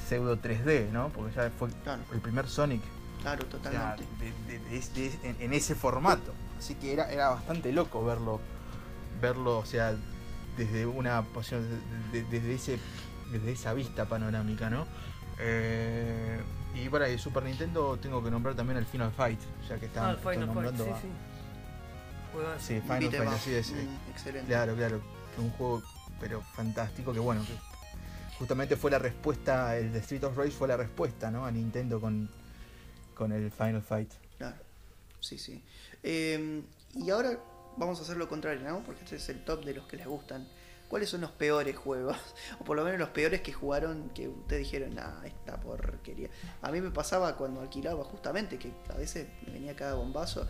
pseudo 3D, ¿no? Porque ya fue Claro, el primer Sonic claro, o sea, totalmente. de- de- de- de- en, en ese formato. Así que era, era bastante loco verlo, verlo, o sea, desde una posición, de- de- desde ese, desde esa vista panorámica, ¿no? Eh, y para el Super Nintendo tengo que nombrar también el Final Fight, ya que Ah, están el Final Fight, nombrando sí, a- sí. Juegazo. sí, Final Beat 'em Fight, así es. eh, Mm, excelente. Claro, claro. Un juego pero fantástico que bueno, que justamente fue la respuesta, el de Street of Rage fue la respuesta, ¿no? A Nintendo con, con el Final Fight. Claro. Sí, sí. Eh, y ahora vamos a hacer lo contrario, ¿no? Porque este es el top de los que les gustan. ¿Cuáles son los peores juegos? O por lo menos los peores que jugaron que ustedes dijeron, nah, esta porquería. A mí me pasaba cuando alquilaba justamente, que a veces me venía cada bombazo.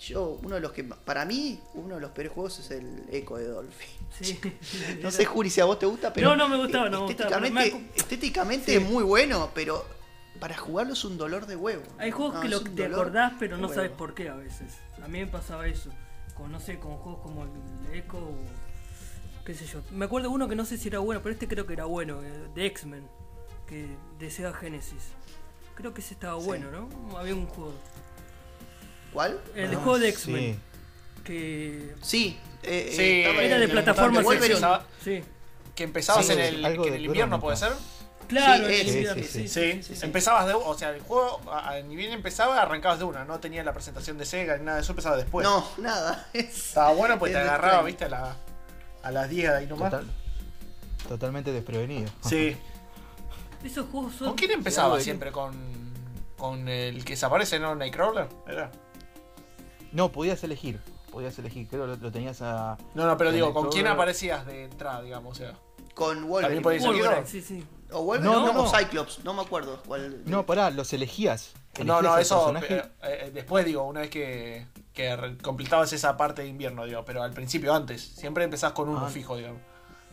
yo, uno de los que, para mí, uno de los peores juegos es el Echo de Dolphin. Sí. No sé, Juri, si a vos te gusta, pero. No, no me gustaba, no gustaba, Estéticamente, me acu- estéticamente Sí. es muy bueno, pero para jugarlo es un dolor de huevo. Hay juegos No, que lo, te acordás, pero no huevo. sabes por qué a veces. A mí me pasaba eso. Con, no sé, con juegos como el Echo o qué sé yo. Me acuerdo uno que no sé si era bueno, pero este creo que era bueno, eh, de X-Men, que de Sega Genesis. Creo que ese estaba Sí. bueno, ¿no? Había un juego. ¿Cuál? El Ah, juego de sí. X-Men. Que Sí, eh, Sí, eh, estaba era de plataforma. Sí. Que empezabas Sí, en el, algo que en de el invierno, ¿puede ser? Claro, Sí, sí, sí, Sí, sí, sí, sí. empezabas de. O sea, el juego, a- a- ni bien empezaba, arrancabas de una. No tenía la presentación de Sega ni nada de eso, empezaba después. No, nada. es- Estaba bueno porque te agarraba, extraño. viste, la, a las 10 de ahí nomás. Total- totalmente desprevenido. Sí. Esos juegos son. ¿Con quién empezaba siempre? ¿Con, con el que se aparece, no? Nightcrawler. ¿Era? No, podías elegir. Podías elegir, creo lo, lo tenías a. No, no, pero digo, ¿con quién aparecías de entrada, digamos? O sea, Con Wolverine. ser Wolverine, sí, sí. O Wolverine No, no, no, o. Cyclops, no me acuerdo cuál. No, pará, los elegías. no, Elegías no, eso. personaje. eh, eh, después, digo, una vez que, que completabas esa parte de invierno, digo, pero al principio, antes. Siempre empezás con uno Ah. fijo, digamos.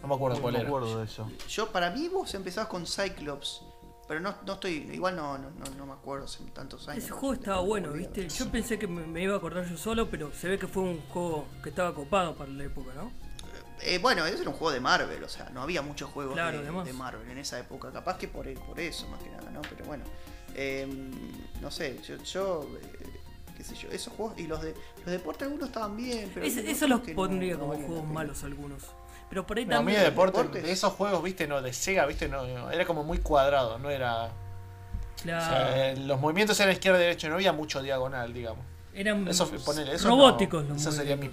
No me acuerdo no cuál me era. acuerdo de eso. Yo, para mí, vos empezabas con Cyclops. Pero no, no estoy. Igual no, no, no, no me acuerdo hace tantos años. Ese juego estaba bueno. ¿viste? Yo pensé que me, me iba a acordar yo solo, pero se ve que fue un juego que estaba copado para la época, ¿no? Eh, bueno, ese era un juego de Marvel, o sea, no había muchos juegos Claro, de, Marvel en esa época. Capaz que por, por eso, más que nada, ¿no? Pero bueno. eh, no sé, yo. yo eh, qué sé yo, esos juegos. Y los de los deportes algunos estaban bien, pero. Hay eso los pondría no como juegos malos algunos. Pero por ahí No, a mí también. de deporte, deportes. de esos juegos, viste, no, de Sega, viste, no, no, era como muy cuadrado, no era. O Claro, sea, los movimientos eran izquierda y derecha, no había mucho diagonal, digamos. eran Eso, ponele, eso robóticos no, los eso sería mi.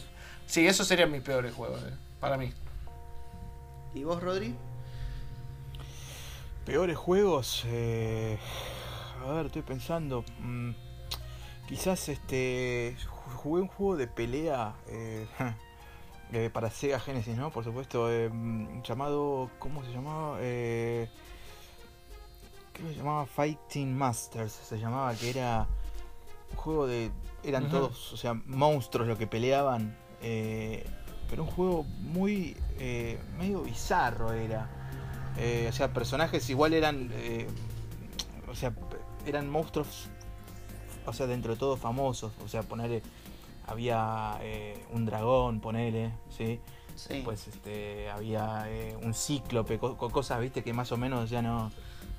Sí, esos serían mis peores juegos, eh, para mí. ¿Y vos, Rodri? Peores juegos. eh, a ver, estoy pensando. mm, quizás este. ju- Jugué un juego de pelea. eh, eh, para Sega Genesis, ¿no? Por supuesto. eh, mm, llamado. ¿Cómo se llamaba? Eh, creo que se llamaba Fighting Masters. Se llamaba que era. Un juego de. Eran todos, o sea, monstruos lo que peleaban. eh, pero un juego muy. medio bizarro era. O sea, personajes igual eran. o sea, eran monstruos. O sea, dentro de todo famosos. O sea, ponerle. Había eh, un dragón, ponele, ¿sí? Sí. Pues este, había eh, un cíclope, co- co- cosas, viste, que más o menos ya no.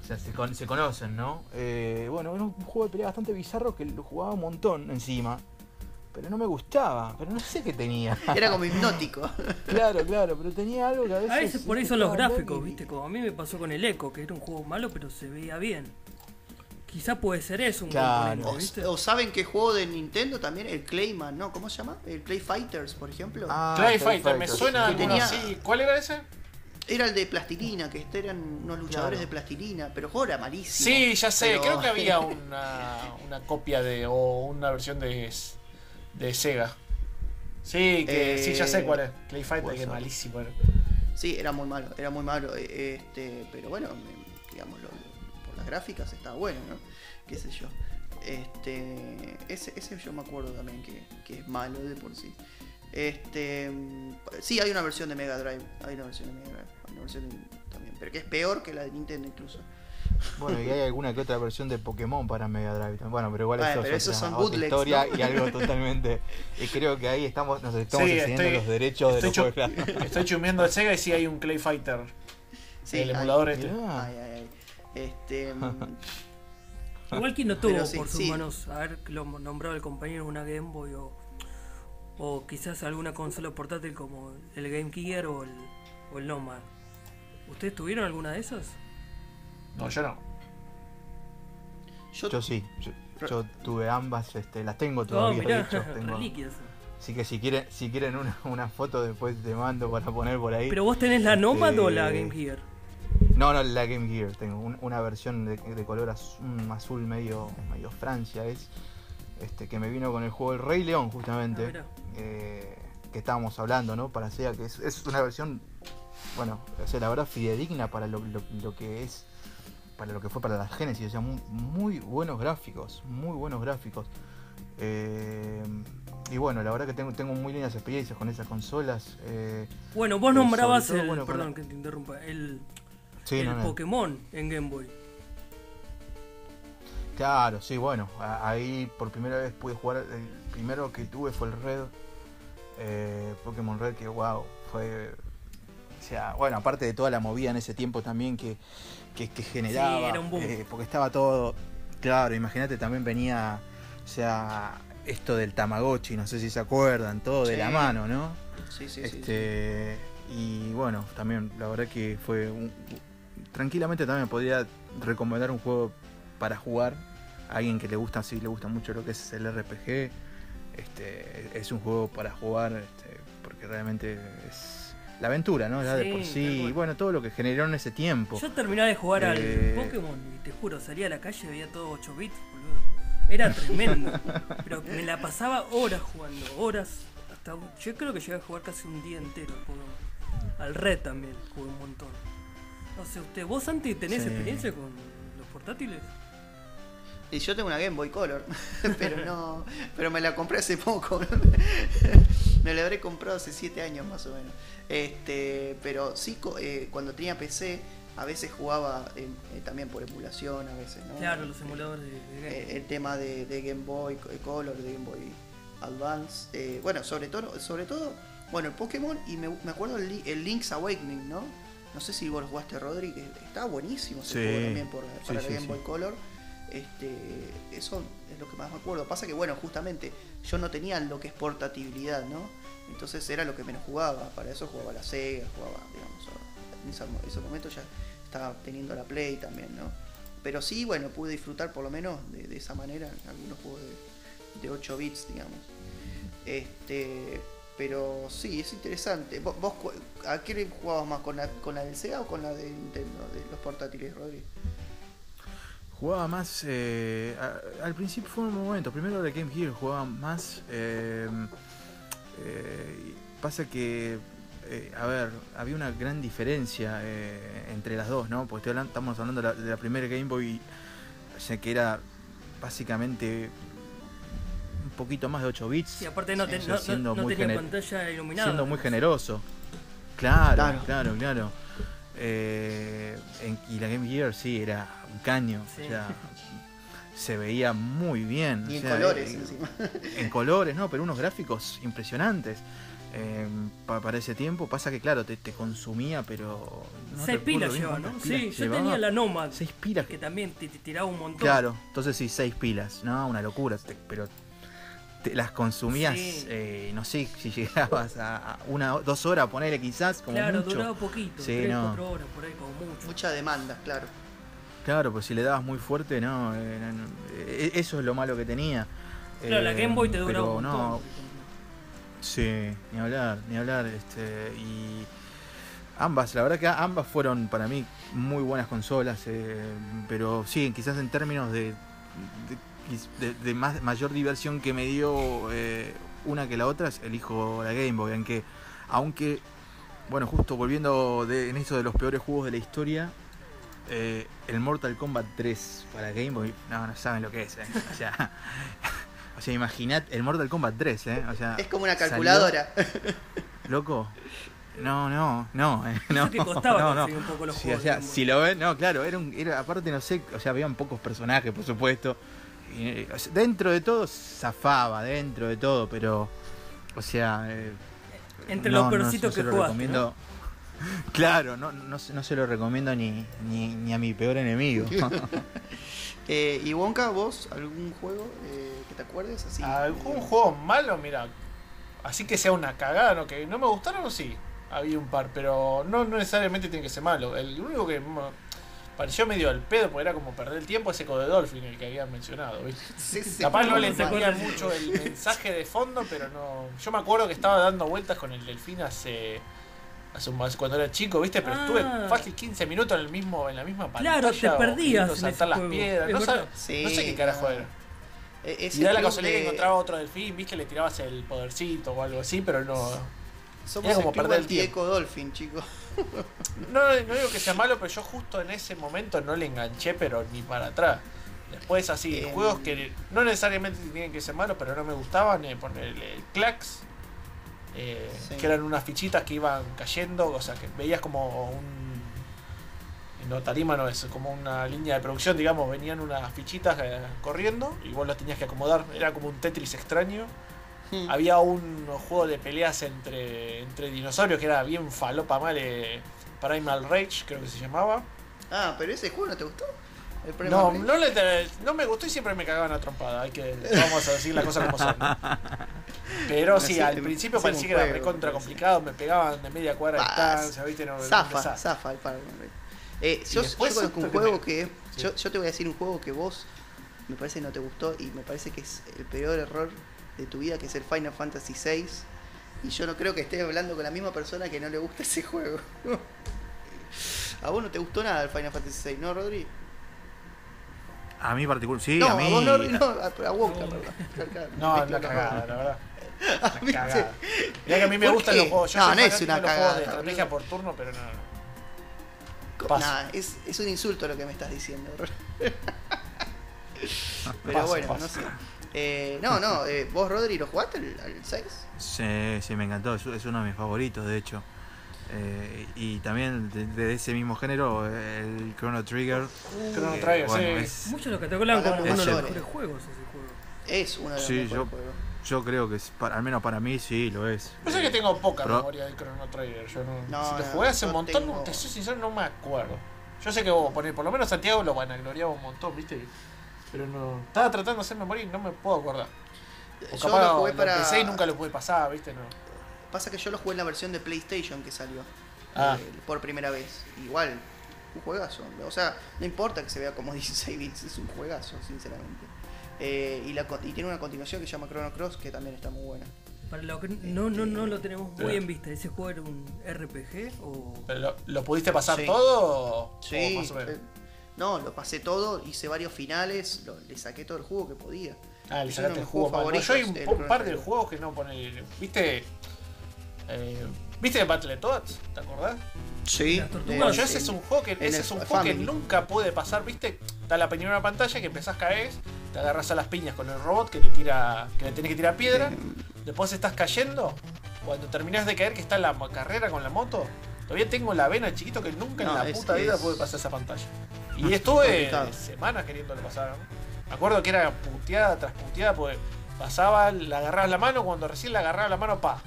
O sea, se, con- se conocen, ¿no? Eh, bueno, era un juego de pelea bastante bizarro que lo jugaba un montón encima. Pero no me gustaba, pero no sé qué tenía. Era como hipnótico. claro, claro, pero tenía algo que a veces. A veces por son los gráficos, y- ¿viste? Como a mí me pasó con el Echo, que era un juego malo, pero se veía bien. Quizá puede ser eso un Claro. O, componente, ¿viste? o saben qué juego de Nintendo también, el Clayman, ¿no? ¿Cómo se llama? El Clay Fighters, por ejemplo. Ah, Clay Clay Fighter, me suena Que tenía- así. ¿Cuál era ese? Era el de plastilina, que este eran unos luchadores Claro. de plastilina, pero el juego era malísimo. Sí, ya sé, Pero- creo que había una, una copia de. o una versión de, de Sega. Sí, que sí, ya sé Eh, cuál es. Clay Fighter, que malísimo era. Sí, era muy malo, era muy malo. eh, Este, pero bueno, digamos, lo- gráficas estaba bueno, ¿no? Qué sé yo. Este, ese, ese yo me acuerdo también que, que es malo de por sí. Este, sí, hay una versión de Mega Drive, hay una versión de Mega Drive, hay una versión de- también, pero que es peor que la de Nintendo incluso. Bueno, y hay alguna que otra versión de Pokémon para Mega Drive. también. Bueno, pero igual Bueno, eso pero es esos otra, son otra bootlegs, historia ¿no? y algo totalmente. Y creo que ahí estamos, nos estamos Sí, estoy- los derechos de Estoy, los chu- juegos. estoy chumeando de Sega y sí hay un Clay Fighter. Sí, el hay- emulador este. Ay, ay, ay. Este, mm, Igual quien no tuvo sí, por sus sí. manos haber lo nombrado el compañero una Game Boy o, o quizás alguna consola portátil como el Game Gear o el, o el Nomad. ¿Ustedes tuvieron alguna de esas? No, yo no. yo, Yo sí, yo, yo tuve ambas, este, las tengo todavía. de mirá, hecho, tengo-. Así que si quieren, si quieren una, una foto después te mando para poner por ahí. ¿Pero vos tenés la Nomad o la Este, Game Gear? No, no, la Game Gear. Tengo un- una versión de, de color un azul medio, medio Francia es. Este, que me vino con el juego El Rey León, justamente. Ah, eh, que estábamos hablando, ¿no? Para Sega, que es, es una versión, bueno, o sea, la verdad fidedigna para lo, lo- lo que es, para lo que fue para la Genesis. O sea, muy, muy buenos gráficos, muy buenos gráficos. Eh, y bueno, la verdad que tengo, tengo muy lindas experiencias con esas consolas. eh, Bueno, vos nombrabas todo, el. bueno, perdón la- que te interrumpa. El, sí, el no, no. Pokémon en Game Boy. Claro, sí, bueno, ahí por primera vez pude jugar, el primero que tuve fue el Red, eh, Pokémon Red, que wow, fue, o sea, bueno, aparte de toda la movida en ese tiempo también que, que, que generaba, Sí, era un boom. eh, porque estaba todo, claro, imagínate también venía, o sea, esto del Tamagotchi, no sé si se acuerdan, todo de Sí. la mano, ¿no? Sí, sí, sí, sí. este y bueno también la verdad que fue un- tranquilamente también podría recomendar un juego para jugar a alguien que le gusta sí le gusta mucho lo que es el RPG este es un juego para jugar este, porque realmente es la aventura no ya de por Sí, y bueno todo lo que generó en ese tiempo Yo terminaba de jugar Eh. al Pokémon y te juro, salía a la calle y veía todo 8 bits, boludo. Era tremendo. pero me la pasaba horas jugando, horas. Hasta, yo creo que llegué a jugar casi un día entero. Al Red también jugué un montón. No sé, usted, ¿vos Santi tenés Sí. experiencia con los portátiles? Y yo tengo una Game Boy Color, pero no, pero me la compré hace poco. me la habré comprado hace 7 años más o menos. Este, pero sí, eh, cuando tenía PC, a veces jugaba eh, eh, también por emulación, a veces, ¿no? Claro, los emuladores de, de Game. Eh, el tema de, de Game Boy Color, de Game Boy Advance. eh, bueno, sobre todo, sobre todo, bueno, el Pokémon y me, me acuerdo el, el Link's Awakening, ¿no? No sé si vos lo jugaste, Rodri, que estaba buenísimo ese Sí, juego también por, para sí, la Game. Boy Color. Este, eso es lo que más me acuerdo. Pasa que, bueno, justamente yo no tenía lo que es portabilidad, ¿no? Entonces era lo que menos jugaba. Para eso jugaba la Sega, jugaba, digamos, en ese, en ese momento ya estaba teniendo la Play también, ¿no? Pero sí, bueno, pude disfrutar por lo menos de, de esa manera algunos juegos de, de 8 bits, digamos. Este, pero sí, es interesante. ¿Vos, a qué jugabas más? ¿Con la, ¿Con la del Sega o con la de Nintendo, de los portátiles, Rodri? Jugaba más. eh, al principio fue un momento. Primero de Game Gear jugaba más. eh, eh, pasa que. eh, a ver, había una gran diferencia entre las dos, ¿no? Porque estamos hablando de la, primera Game Boy. O sea, que era básicamente poquito más de 8 bits. Y aparte no, te- siendo no muy tenía pantalla iluminada. siendo muy generoso. Claro, Claro. claro, claro. Eh, en- y la Game Gear sí, era un caño. Sí. O sea, se veía muy bien. Y o en sea, colores en- encima. en colores, ¿no? Pero unos gráficos impresionantes. eh, pa- para ese tiempo pasa que claro te, te consumía pero no Seis pilas lleva, ¿no? pilas Sí, yo tenía la Nomad. seis pilas Que también te, te tiraba un montón. claro entonces sí seis pilas no una locura te- pero te las consumías Sí. eh, no sé si llegabas a, una o dos horas ponerle quizás como Claro, mucho duraba poquito. Sí, tres, no. cuatro horas por ahí, como mucho. Mucha demanda, claro. Claro, pues si le dabas muy fuerte, no. eh, eh, eso es lo malo que tenía. Claro, la Eh, Game Boy te duraba pero un montón. no, sí, ni hablar, ni hablar. Este, y ambas, la verdad que ambas fueron para mí muy buenas consolas, eh, pero sí, quizás en términos de, de, de- de más, mayor diversión que me dio eh, una que la otra, elijo la Game Boy, aunque, aunque bueno, justo volviendo de, en esto de los peores juegos de la historia, eh, el Mortal Kombat 3 para Game Boy, no, no saben lo que es, eh. o sea, o sea, imaginad el Mortal Kombat 3, eh, o sea, Es como una salió- calculadora. loco. No, no, no, eh, no. Que costaba no, no. un poco los Sí, juegos. o sea, si lo ven, no, claro, era un, era, aparte no sé, o sea, habían pocos personajes, por supuesto. Eh, dentro de todo zafaba, dentro de todo, pero, o sea, eh, Entre no, los no, peorcitos no se que lo jugaste. recomiendo. Claro, no, no, se- no se lo recomiendo ni, ni, ni a mi peor enemigo. Eh, y Wonka, vos, algún juego eh, que te acuerdes? Así, ¿Algún eh, juego malo? Mira, así que sea una cagada, ¿no? Que no me gustaron, sí. Había un par, pero no, no necesariamente tiene que ser malo. El único que pareció medio al pedo, porque era como perder el tiempo, ese de Dolphin, el que habían mencionado, ¿viste? sí, sí, Capaz no le entendía mucho el mensaje de fondo, pero no. Yo me acuerdo que estaba dando vueltas con el delfín hace. hace un cuando era chico, ¿viste? Pero Ah. estuve fácil 15 minutos en el mismo, en la misma pantalla. Claro, te perdías saltar las juego, piedras. No, sabe- Sí, no sé qué carajo era. Ese Y da la casualidad que de- encontraba otro delfín, viste, le tirabas el podercito o algo así, pero no. Somos Era como el club perder el anti-Eco Dolphin, chicos. No, no digo que sea malo, pero yo justo en ese momento no le enganché, pero ni para atrás. Después así, Eh, juegos que no necesariamente tienen que ser malos, pero no me gustaban, eh, ponerle el Clax, eh, Sí. que eran unas fichitas que iban cayendo, o sea que veías como un... No, tarima no es, como una línea de producción, digamos, venían unas fichitas eh, corriendo y vos las tenías que acomodar, era como un Tetris extraño. Hmm. Había un juego de peleas entre, entre dinosaurios que era bien falopa mal, eh, Primal Rage creo que se llamaba. Ah, pero ese juego no te gustó. El No, no, le- no me gustó y siempre me cagaban a trompada. Hay que, vamos a decir las cosas como son. ¿no? Pero sí, al principio parecía que era recontra complicado, me pegaban de media cuadra de distancia, ¿viste? No, Zafa, zafa el Primal Rage. Eh, yo, yo conozco un juego me- que. sí. Yo, yo te voy a decir un juego que vos me parece que no te gustó y me parece que es el peor error de tu vida, que es el Final Fantasy VI. Y yo no creo que estés hablando con la misma persona que no le gusta ese juego. a vos no te gustó nada el Final Fantasy VI, ¿no, Rodri? A mí particular, sí, no, a mí. vos no, no, a, a Wonka, perdón. No, mezclo cagada, la verdad. Cagada. Mirá que a mí me ¿Por gustan qué? los juegos. Yo No, no es una juegos de cagada, estrategia por turno, pero no. no. Nah, es, es un insulto lo que me estás diciendo. Pero Paso, bueno, paso. no sé. Eh, no, no, eh, vos Rodri lo jugaste al, al 6? Sí, sí, me encantó. Es, es uno de mis favoritos, de hecho. Eh, y también de, de ese mismo género, el Chrono Trigger. Chrono eh, Trigger, bueno, sí. es- Muchos lo catalogan como uno de los mejores juegos ese juego. Es uno de los Sí, mejores yo- juegos. yo creo que, es, para- al menos para mí, sí, lo es. Yo sé que Eh, tengo poca Pro- memoria del Chrono Trigger. Yo no, No, si lo no, jugué hace un montón, tengo- te soy sincero, no me acuerdo. Yo sé que vos, por, por lo menos Santiago lo vanagloriaba un montón, ¿viste? Pero no. Estaba tratando de hacer memoria y no me puedo acordar. O Yo capaz lo jugué lo para. empecé y nunca lo pude pasar, ¿viste? No. Pasa que yo lo jugué en la versión de PlayStation que salió. Ah. eh, por primera vez. Igual, un juegazo. O sea, no importa que se vea como 16 bits, es un juegazo, sinceramente. Eh, y, la, co- y tiene una continuación que se llama Chrono Cross que también está muy buena. Para lo que no, no, no lo tenemos muy Pero- en vista, ¿ese juego era un RPG o...? ¿Pero lo, lo pudiste pasar Sí. todo o, o Sí, más o menos? No, lo pasé todo, hice varios finales, lo- le saqué todo el jugo que podía. Ah, le sacaste el mal. No, yo hay un, par de juegos que no pone. ¿Viste? Eh, ¿Viste Battletoads? ¿Te acordás? Sí. Bueno, yo ese es un juego que, ese es un juego que nunca pude pasar, ¿viste? Está la primera pantalla que empezás caer, te agarras a las piñas con el robot que te tira, que le tenés que tirar piedra, Eh, después estás cayendo, cuando terminás de caer que está la carrera con la moto, todavía tengo la vena chiquito que nunca No, en la es- puta vida es- pude pasar esa pantalla. Y estuve semanas queriéndole pasar. Me acuerdo que era puteada tras puteada, porque pasaba, la agarrabas la mano, cuando recién la agarraba la mano, pa,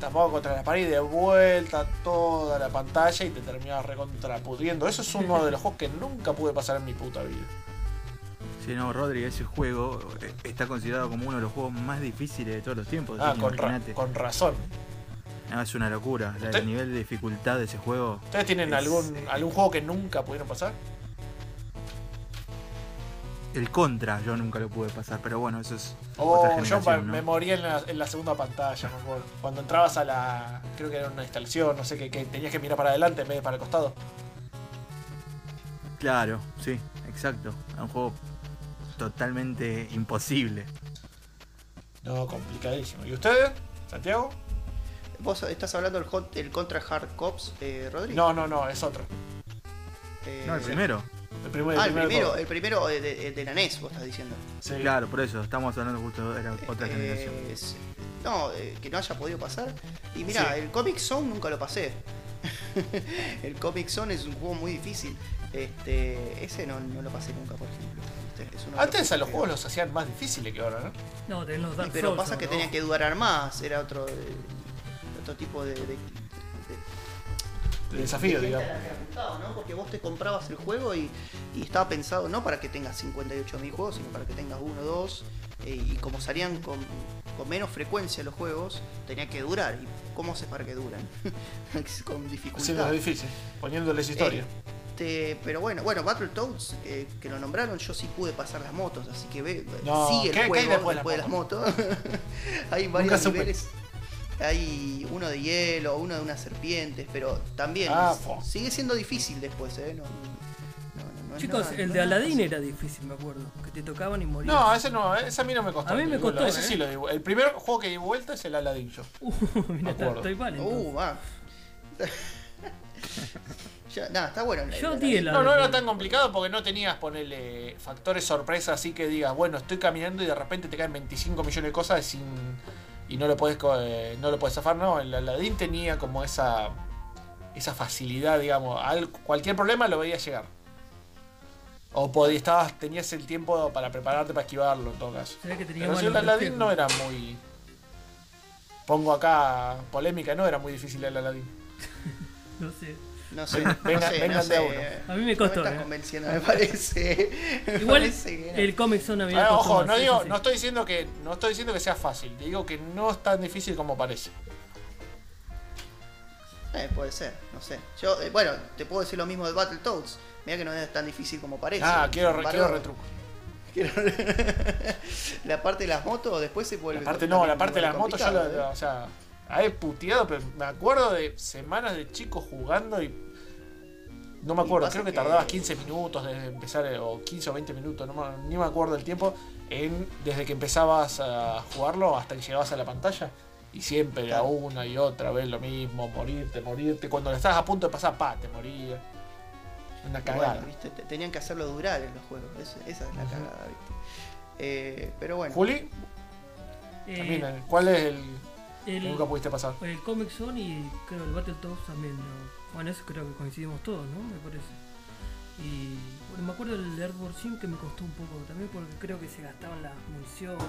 tapado contra la pared y de vuelta toda la pantalla y te terminabas recontrapudriendo. Eso es uno de los juegos que nunca pude pasar en mi puta vida. Sí, no, Rodri, ese juego eh, está considerado como uno de los juegos más difíciles de todos los tiempos. Ah, con, ra- imagínate. con razón. No, es una locura. El nivel de dificultad de ese juego. ¿Ustedes tienen Es- algún, algún juego que nunca pudieron pasar? El contra, yo nunca lo pude pasar, pero bueno, eso es Oh, otra yo generación, me ¿no? moría en la, en la segunda pantalla, me acuerdo. Cuando entrabas a la. Creo que era una instalación, no sé qué, que tenías que mirar para adelante en vez de para el costado. Claro, sí, exacto. Es un juego totalmente imposible. No, complicadísimo. ¿Y ustedes? ¿Santiago? ¿Vos estás hablando del, hot- del Contra Hard Cops, eh, Rodri? No, no, no, es otro. Eh, No, el primero. El primero, Ah, el primero, el primero de, de- de la NES, vos estás diciendo. Sí. Claro, por eso, estamos hablando justo de la otra Eh, generación. es- no, eh, que no haya podido pasar. Y mira, Sí. el Comic Zone nunca lo pasé. el Comic Zone es un juego muy difícil. Este, ese no, no lo pasé nunca, por ejemplo. ¿viste? Es uno de Antes a los juegos los hacían más difíciles que ahora, ¿no? No, tenés los Dark pero pasa que ¿no? tenía que durar más, era otro eh, otro tipo de, de- de- De desafío, digamos. Porque vos te comprabas el juego y, y estaba pensado no para que tengas 58.000 juegos, sino para que tengas uno o dos. eh, y como salían con, con menos frecuencia los juegos, tenía que durar. ¿Y cómo haces para que duran? con dificultad. Haciendo difícil, poniéndoles historia. Este, pero bueno, bueno, Battletoads, eh, que lo nombraron, yo sí pude pasar las motos, así que ve, No, sigue el ¿qué- qué juego después después, de las motos. Hay varios supe. Hay uno de hielo, uno de unas serpientes, pero también Ah, sigue siendo difícil después, ¿eh? No, no, Chicos, nada- el de Aladdin era difícil, me acuerdo. Que te tocaban y morías. No, ese no, ese a mí no me costó. A mí me digo, costó, Ese ¿eh? sí lo di. El primer juego que di vuelta es el Aladdin yo. Uh, mira, estoy mal. Uh, va. Ya, nada, está bueno. el- Yo el- el- No, no era tan complicado porque no tenías ponerle factores sorpresa así que digas, bueno, estoy caminando y de repente te caen 25 millones de cosas sin y no lo puedes eh, no lo puedes zafar, no, el Aladdin tenía como esa esa facilidad, digamos, al, cualquier problema lo veías llegar. O podías, estabas, tenías el tiempo para prepararte para esquivarlo en todo caso. Que tenía Pero si el Aladdin no era muy Pongo acá polémica, no era muy difícil el Aladdin. No sé. No sé, Venga- no sé, vengan no de sé. a uno. A mí me No costó, estás eh. convenciendo, me parece. Me Igual parece no. el Comic Zone había Ah, ojo, no digo, sí. no estoy diciendo que no estoy diciendo que sea fácil, te digo que no es tan difícil como parece. Eh, puede ser, no sé. Yo, eh, bueno, te puedo decir lo mismo de Battletoads. Mira que no es tan difícil como parece. Ah, quiero, re- quiero retruco. la parte de las motos después se vuelve. La parte no, la parte de las motos yo la- o sea, la he puteado, pero me acuerdo de semanas de chicos jugando y no me acuerdo, creo que que- tardabas 15 minutos desde empezar, o 15 o 20 minutos, no me- ni me acuerdo el tiempo, en, desde que empezabas a jugarlo hasta que llegabas a la pantalla. Y siempre era una y otra vez lo mismo, morirte, morirte. Cuando le estabas a punto de pasar, pa, te morías. Una cagada. Bueno, ¿viste? Te- Tenían que hacerlo durar en los juegos. es- esa es la cagada, ¿viste? Eh, pero bueno. Juli, Eh, también, ¿cuál es el el, nunca pudiste pasar? el Comic Zone y creo el Battletoads también. ¿no? Bueno, eso creo que coincidimos todos, ¿no? Me parece. Y bueno, me acuerdo del Airborne Sim que me costó un poco también porque creo que se gastaban las municiones.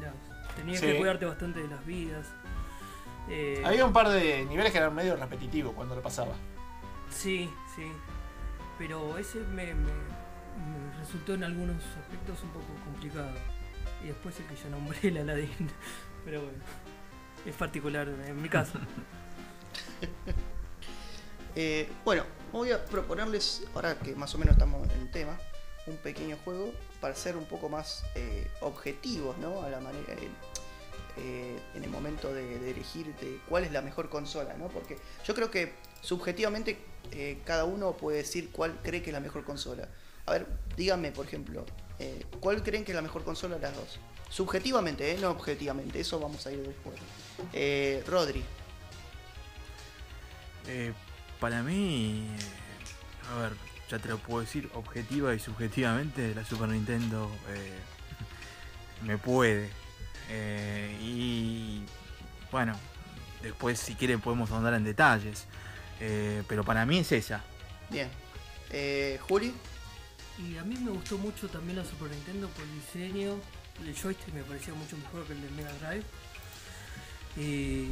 las- tenías Sí. que cuidarte bastante de las vidas. Eh, Había un par de niveles que eran medio repetitivos cuando lo pasaba. Sí, sí. Pero ese me, me- me resultó en algunos aspectos un poco complicado. Y después el que yo nombré, el Aladdin. Pero bueno, es particular en mi caso. Eh, bueno, voy a proponerles, ahora que más o menos estamos en el tema, un pequeño juego para ser un poco más eh, objetivos, ¿no? A la manera, eh, en el momento de, de elegir cuál es la mejor consola, ¿no? Porque yo creo que subjetivamente cada uno puede decir cuál cree que es la mejor consola. A ver, díganme, por ejemplo, ¿cuál creen que es la mejor consola de las dos? Subjetivamente, no objetivamente, eso vamos a ir después. Eh, Rodri, Eh, para mí, eh, a ver, ya te lo puedo decir, objetiva y subjetivamente, la Super Nintendo eh, me puede. Eh, y bueno, después si quieren podemos ahondar en detalles. Eh, pero para mí es esa. bien. Eh, Juli, Y a mí me gustó mucho también la Super Nintendo por el diseño. El joystick me parecía mucho mejor que el de Mega Drive. Y-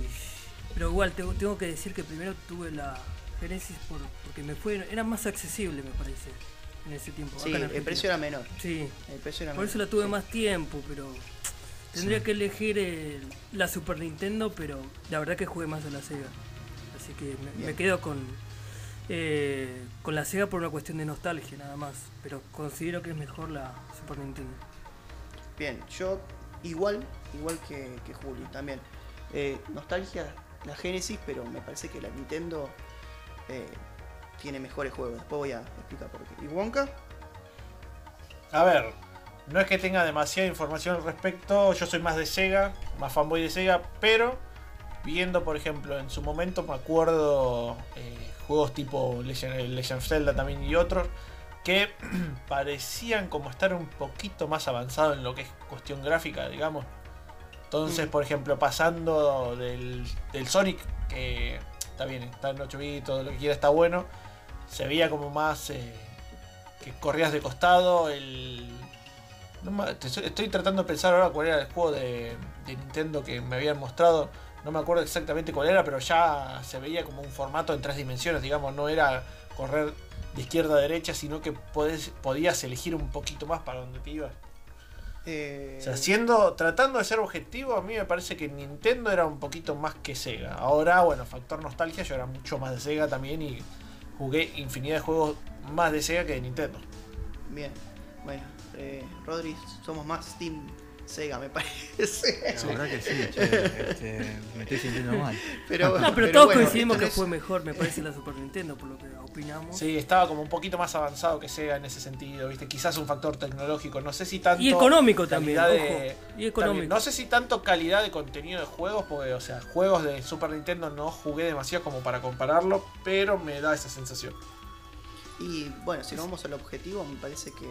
pero igual tengo, tengo que decir que primero tuve la Genesis por, porque me fue era más accesible me parece en ese tiempo. acá sí, en el precio era menor. Sí, El precio era por eso la tuve sí. más tiempo, pero tendría Sí. que elegir el- la Super Nintendo, pero la verdad que jugué más a la Sega. Así que me, quedo con eh, con la Sega por una cuestión de nostalgia nada más, pero considero que es mejor la Super Nintendo. Bien, yo igual, igual que, que Juli también. Eh, nostalgia la Genesis, pero me parece que la Nintendo eh, tiene mejores juegos. Después voy a explicar por qué. ¿Y Wonka? A ver, no es que tenga demasiada información al respecto, yo soy más de Sega, más fanboy de Sega, pero viendo, por ejemplo, en su momento me acuerdo eh, juegos tipo Legend, Legend of Zelda también y otros que parecían como estar un poquito más avanzados en lo que es cuestión gráfica, digamos. Entonces, Mm. por ejemplo, pasando del, del Sonic, que está bien, está en 8 bits, todo lo que quiera está bueno, se veía como más eh, que corrías de costado, el... no estoy- estoy tratando de pensar ahora cuál era el juego de, de Nintendo que me habían mostrado. No me acuerdo exactamente cuál era, pero ya se veía como un formato en tres dimensiones, digamos, no era correr de izquierda a derecha, sino que podés- podías elegir un poquito más para donde te ibas. Eh, O sea, siendo, tratando de ser objetivo, a mí me parece que Nintendo era un poquito más que Sega. Ahora, bueno, factor nostalgia, yo era mucho más de Sega también y jugué infinidad de juegos más de Sega que de Nintendo. Bien, bueno, eh, Rodri, somos más Team Sega, me parece. La verdad que sí, che, este, me estoy sintiendo mal. Pero, No, pero, todos bueno, coincidimos que fue mejor, me parece, la Super Nintendo, por lo que opinamos. Sí, estaba como un poquito más avanzado que Sega en ese sentido, ¿viste? Quizás un factor tecnológico, no sé si tanto. Y económico también, ojo, y económico. también, no sé si tanto calidad de contenido de juegos, porque, o sea, juegos de Super Nintendo no jugué demasiado como para compararlo, pero me da esa sensación. Y bueno, si nos vamos al objetivo, me parece que.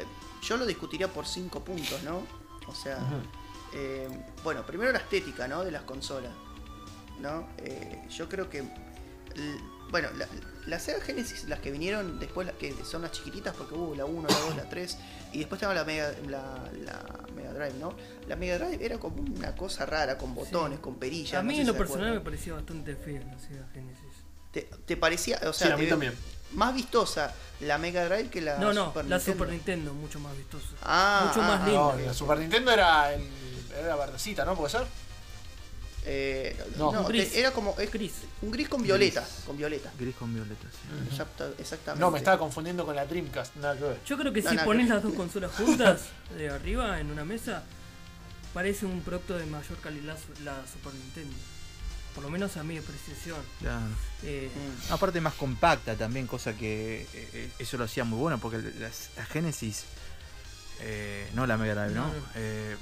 eh, yo lo discutiría por cinco puntos, ¿no? O sea, eh, bueno, primero la estética, ¿no? De las consolas, ¿no? Eh, yo creo que. Bueno, la, la Sega Genesis, las que vinieron después, las que son las chiquititas, porque hubo la 1, la 2, la 3, y después estaba la Mega, la, la Mega Drive, ¿no? La Mega Drive era como una cosa rara, con botones, con perillas. A no mí sé en si lo personal me parecía bastante fea la Sega Genesis. ¿Te, te parecía, o sea, Sí, a mí te- también. Más vistosa la Mega Drive que la no, no, Super la Nintendo? Super Nintendo, mucho más vistosa. Ah, mucho ah, más ah, linda. No, la. Super Nintendo era el, era verdecita, ¿no? ¿Puede ser? Eh, No. no, Gris. te- era como es Gris. un gris con violeta, Gris. con violeta. Gris con violeta, sí. Exactamente. No, me estaba confundiendo con la Dreamcast, nada que ver. Yo creo que No, si pones que- las dos consolas juntas de arriba en una mesa, parece un producto de mayor calidad la Super Nintendo. Por lo menos a mi apreciación. Claro. Eh, Mm. Aparte más compacta también, cosa que eh, eh, eso lo hacía muy bueno, porque la, Genesis, eh, no la Mega Drive, ¿no? Eh,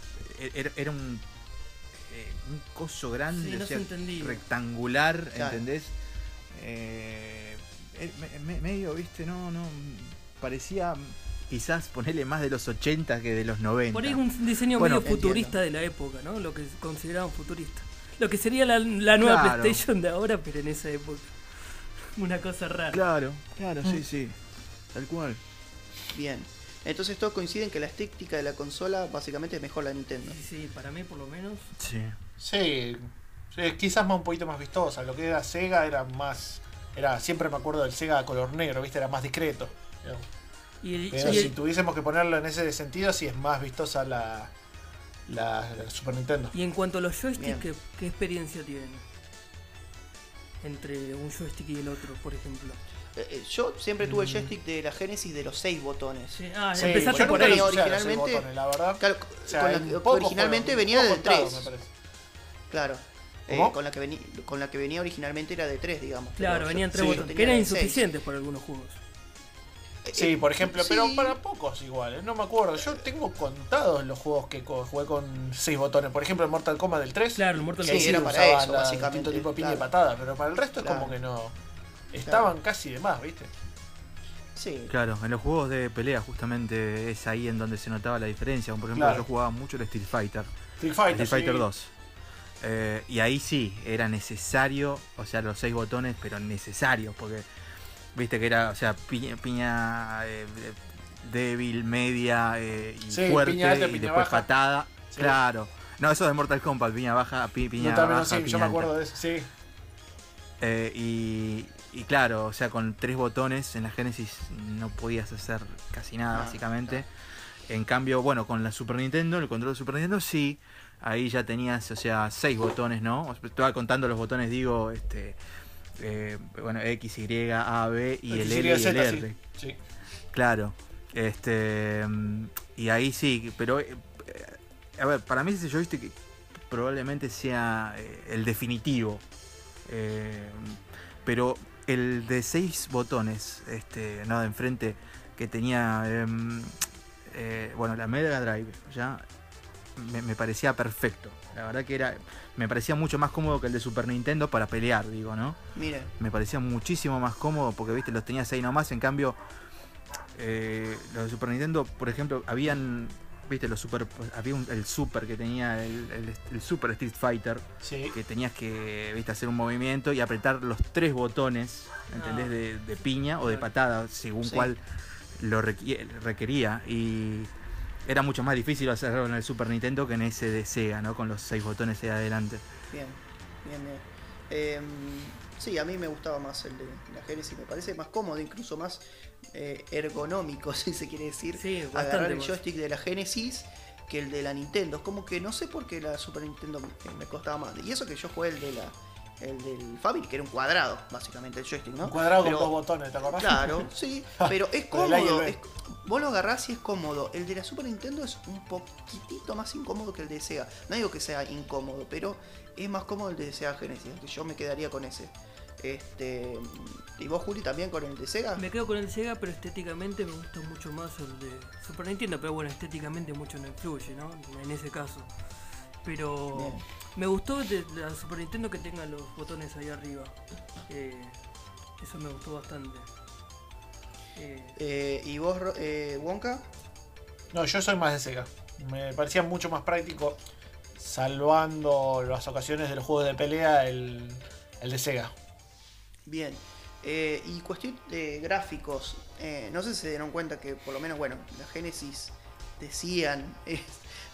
era, era un, eh, un coso grande, Sí, no o sea, se entendía. rectangular, Claro. ¿entendés? Me- me- medio, viste, no, no, parecía quizás ponerle más de los 80 que de los 90. Por ahí un diseño Bueno, medio futurista de la época, ¿no? Lo que consideraban futurista. Lo que sería la, la nueva Claro. PlayStation de ahora, pero en esa época. Una cosa rara. Claro, claro, sí, sí, tal cual. Bien. Entonces todos coinciden que la estética de la consola básicamente es mejor la Nintendo. Sí, sí, para mí por lo menos. Sí. Sí, sí, quizás más un poquito más vistosa. Lo que era Sega era más. era Siempre me acuerdo del Sega color negro, ¿viste? Era más discreto. digamos. Y el, Pero y si el- tuviésemos que ponerlo en ese sentido, sí es más vistosa la, la, la Super Nintendo. y en cuanto a los joysticks. ¿qué, qué experiencia tienen? Entre un joystick y el otro, por ejemplo. Eh, eh, yo siempre tuve el joystick de la Genesis de los seis botones. Sí, ah, Sí, empezaste por ahí. Originalmente- botones, la verdad. Claro, O sea, con la pocos originalmente venía del pocos 3. contados, me parece. Claro. Eh, con la que venía con la que venía originalmente era de 3, digamos. Claro, venían yo- tres sí, botones, tenía que eran insuficientes para algunos juegos. Eh, Sí, eh, por ejemplo, sí. pero para pocos iguales, no me acuerdo. Yo tengo contados los juegos que co- jugué con seis botones. Por ejemplo, el Mortal Kombat del 3. Claro, el Mortal Sí, Kombat. era usaba para eso, la básicamente, distinto tipo de piña y claro. patada, pero para el resto es como que no. Estaban casi de más, ¿viste? Sí. Claro, en los juegos de pelea justamente es ahí en donde se notaba la diferencia. Por ejemplo, Claro. yo jugaba mucho el Street Fighter, Street Fighter, Street Fighter sí. 2. Eh, y ahí sí, era necesario, o sea, los seis botones, pero necesarios, porque viste que era, o sea, piña, piña, eh, débil, media eh, y Sí, fuerte, piña alta, y piña después baja. patada. Sí. Claro. No, eso de Mortal Kombat, piña baja, pi- piña Yo también, baja, sí, yo piña me alta. acuerdo de eso, sí. Eh, y, y claro, o sea, con tres botones en la Genesis no podías hacer casi nada, Ah, básicamente. En cambio, bueno, con la Super Nintendo, el control de Super Nintendo, sí. Ahí ya tenías, o sea, seis botones, ¿no? Estaba contando los botones, digo, este. Eh, bueno, X, Y, A, B y el L y el Z, R. sí, sí. Claro. Este. Y ahí sí, pero. eh, a ver, para mí ese joystick probablemente sea eh, el definitivo. Eh, pero el de seis botones, este, no de enfrente, que tenía. em, bueno, la Mega Drive, ya. Me, me parecía perfecto. La verdad que era. Me parecía mucho más cómodo que el de Super Nintendo para pelear, digo, ¿no? Mire, me parecía muchísimo más cómodo porque viste los tenías ahí nomás en cambio eh, los de Super Nintendo por ejemplo habían viste los super había un- el super que tenía el, el- el super Street Fighter Sí. que tenías que viste hacer un movimiento y apretar los tres botones ¿entendés? Ah. de, de piña o de patada según Sí. cuál lo requería y era mucho más difícil hacerlo en el Super Nintendo que en ese de Sega, ¿no? Con los seis botones ahí adelante. bien, bien, bien. Em, sí, a mí me gustaba más el de la Genesis, me parece más cómodo, incluso más eh, ergonómico, si se quiere decir. Sí, agarrar el joystick de la Genesis que el de la Nintendo. Es como que no sé por qué la Super Nintendo me, me costaba más. Y eso que yo jugué el de la el del Family, que era un cuadrado, básicamente, el joystick, ¿no? Un cuadrado Pero- con dos botones, ¿te acordás? Claro, sí, pero es cómodo. Es- vos lo agarrás y es cómodo. El de la Super Nintendo es un poquitito más incómodo que el de Sega. No digo que sea incómodo, pero es más cómodo el de Sega Genesis. que Yo me quedaría con ese. Este, ¿Y vos, Juli, también con el de Sega? Me quedo con el Sega, pero estéticamente me gusta mucho más el de Super Nintendo. Pero bueno, estéticamente mucho no influye, ¿no? En ese caso. Pero Bien. me gustó de la Super Nintendo que tenga los botones ahí arriba. Eh, eso me gustó bastante. Eh, Eh, ¿Y vos, eh, Wonka? No, yo soy más de Sega. Me parecía mucho más práctico, salvando las ocasiones de los juegos de pelea, el, el de Sega. Bien. Eh, y cuestión de gráficos, eh, no sé si se dieron cuenta que por lo menos, bueno, la Genesis decían, eh,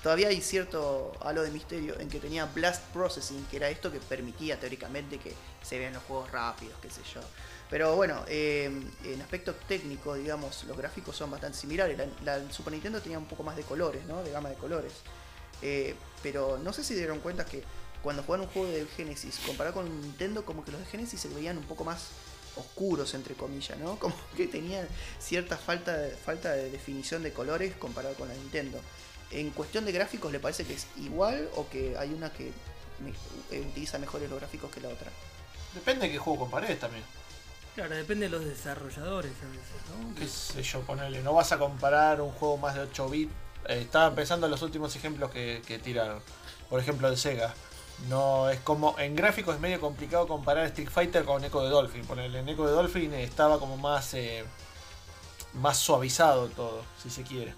todavía hay cierto halo de misterio en que tenía Blast Processing, que era esto que permitía teóricamente que se vean los juegos rápidos, qué sé yo. Pero bueno, eh, en aspecto técnico, digamos, los gráficos son bastante similares. La, la Super Nintendo tenía un poco más de colores, ¿no? De gama de colores. Eh, pero no sé si dieron cuenta que cuando jugaban un juego de Genesis, comparado con Nintendo, como que los de Genesis se veían un poco más oscuros, entre comillas, ¿no? Como que tenían cierta falta falta de definición de colores comparado con la Nintendo. En cuestión de gráficos, ¿le parece que es igual o que hay una que me- eh, utiliza mejores los gráficos que la otra? Depende de qué juego compares también. claro, depende de los desarrolladores a veces, ¿no? qué sé yo, ponerle. No vas a comparar un juego más de 8 bits. Eh, estaba pensando en los últimos ejemplos que, que tiraron. Por ejemplo, el Sega. No es como. En gráficos es medio complicado comparar Street Fighter con Echo de Dolphin. Ponerle en Echo de Dolphin estaba como más. eh, más suavizado todo, si se quiere.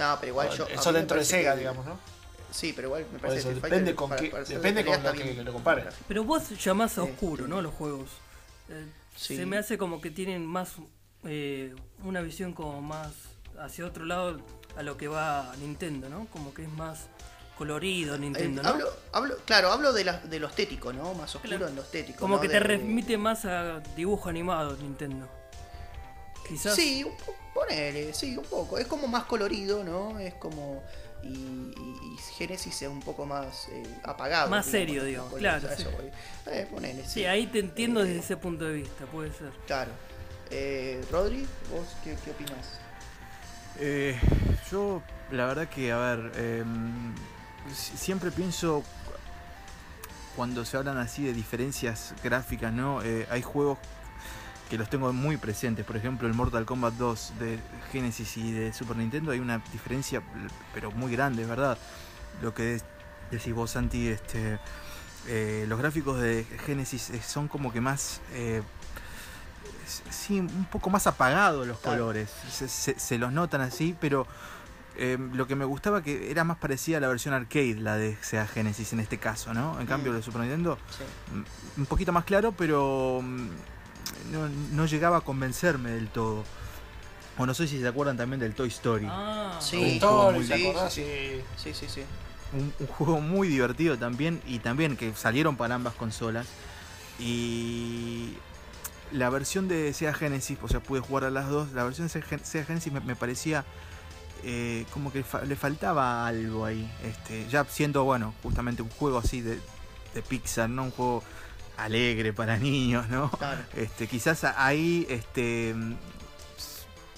No, pero igual yo. a Eso dentro de Sega, que- digamos, ¿no? Sí, pero igual me parece eso, que depende Fighter, con para- qué- para depende con lo que- lo compares. Pero vos llamás a Sí. oscuro, ¿no? Los juegos. Eh, Sí. Se me hace como que tienen más eh, una visión como más hacia otro lado a lo que va Nintendo, ¿no? Como que es más colorido Nintendo, Eh, ¿no? hablo, hablo, claro, hablo de, la, de lo estético, ¿no? Más oscuro Claro. en lo estético. Como ¿no? que te de- remite más a dibujo animado Nintendo. Quizás. Sí, un po- ponele, sí, un poco. Es como más colorido, ¿no? Es como. Y, y- y Genesis es un poco más eh, apagado. Más serio, digamos, claro, eso sí. Eh, ponele, sí. Sí, ahí te entiendo Eh, desde ese punto de vista, puede ser. Claro. Eh, Rodri, ¿vos qué, qué opinás? Eh, yo, la verdad que, a ver, em, si- siempre pienso cuando se hablan así de diferencias gráficas, ¿no? Eh, hay juegos que los tengo muy presentes. Por ejemplo, el Mortal Kombat 2 de Genesis y de Super Nintendo hay una diferencia, pero muy grande, ¿verdad? Lo que decís vos, Santi, este, eh, los gráficos de Genesis eh, son como que más... eh, sí, un poco más apagados los Claro. colores. Se, se- se los notan así, pero eh, lo que me gustaba que era más parecida a la versión arcade, la de Sega Genesis en este caso, ¿no? En cambio, Mm. la de Super Nintendo, Sí. un poquito más claro, pero mm, no, no llegaba a convencerme del todo. O no sé si se acuerdan también del Toy Story. Ah, Sí. Un juego muy- ¿te sí, sí, Sí. Sí, un, un juego muy divertido también y también que salieron para ambas consolas y la versión de Sega Genesis, o sea, pude jugar a las dos, la versión de Sega Genesis me, me parecía eh, como que fa- le faltaba algo ahí, este, ya siendo, bueno, justamente un juego así de, de Pixar, ¿no? Un juego alegre para niños, ¿no? Claro. Este, quizás ahí este,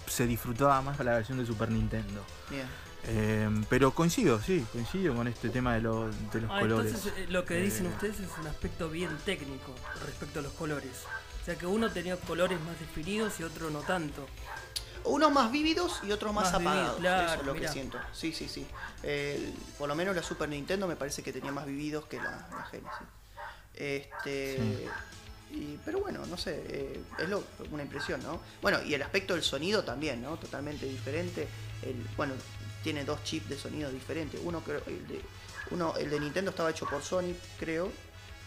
se disfrutaba más la versión de Super Nintendo. Bien. Eh, pero coincido, sí, coincido con este tema de, lo- de los Ah, colores. entonces eh, lo que dicen Eh, ustedes es un aspecto bien técnico respecto a los colores. O sea que uno tenía colores más definidos y otro no tanto. Unos más vívidos y otros más, apagados. claro, eso es lo mirá. que siento. Sí, sí, sí. Por lo menos la Super Nintendo me parece que tenía más vívidos que la, la Genesis. Este. y- pero bueno, no sé, eh, es lo, una impresión, ¿no? Bueno, y el aspecto del sonido también, ¿no? Totalmente diferente. El, bueno, tiene dos chips de sonido diferentes. Uno, creo, el de, uno, el de Nintendo estaba hecho por Sony, creo.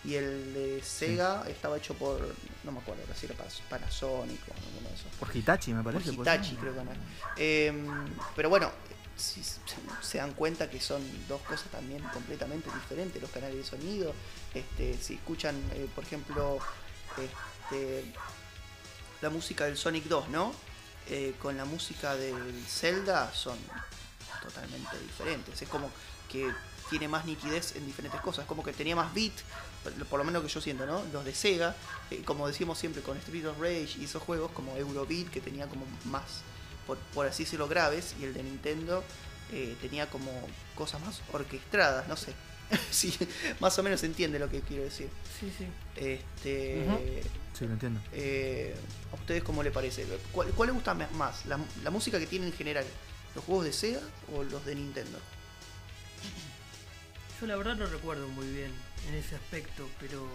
Y el de Sega estaba hecho por, no me acuerdo, si era Panasonic o alguno de esos. Por Hitachi, me Por parece. ¿puede Hitachi, ser? creo que era. Eh, pero bueno, si se- dan cuenta que son dos cosas también completamente diferentes, los canales de sonido. Este, si escuchan, eh, por ejemplo, este, la música del Sonic 2, ¿no? Eh, con la música del Zelda son totalmente diferentes. Es como que tiene más nitidez en diferentes cosas, como que tenía más beat, por lo menos que yo siento, ¿no? Los de Sega, eh, como decimos siempre con Street of Rage y esos juegos como Eurobeat que tenía como más, por, por así decirlo, graves, y el de Nintendo eh, tenía como cosas más orquestadas, no sé. sí, más o menos se entiende lo que quiero decir. Sí, sí. Este. Sí, lo entiendo. eh, ¿A ustedes cómo le parece? ¿Cuál, cuál les gusta más? La, la música que tienen en general? ¿Los juegos de Sega o los de Nintendo? Yo la verdad no recuerdo muy bien en ese aspecto, pero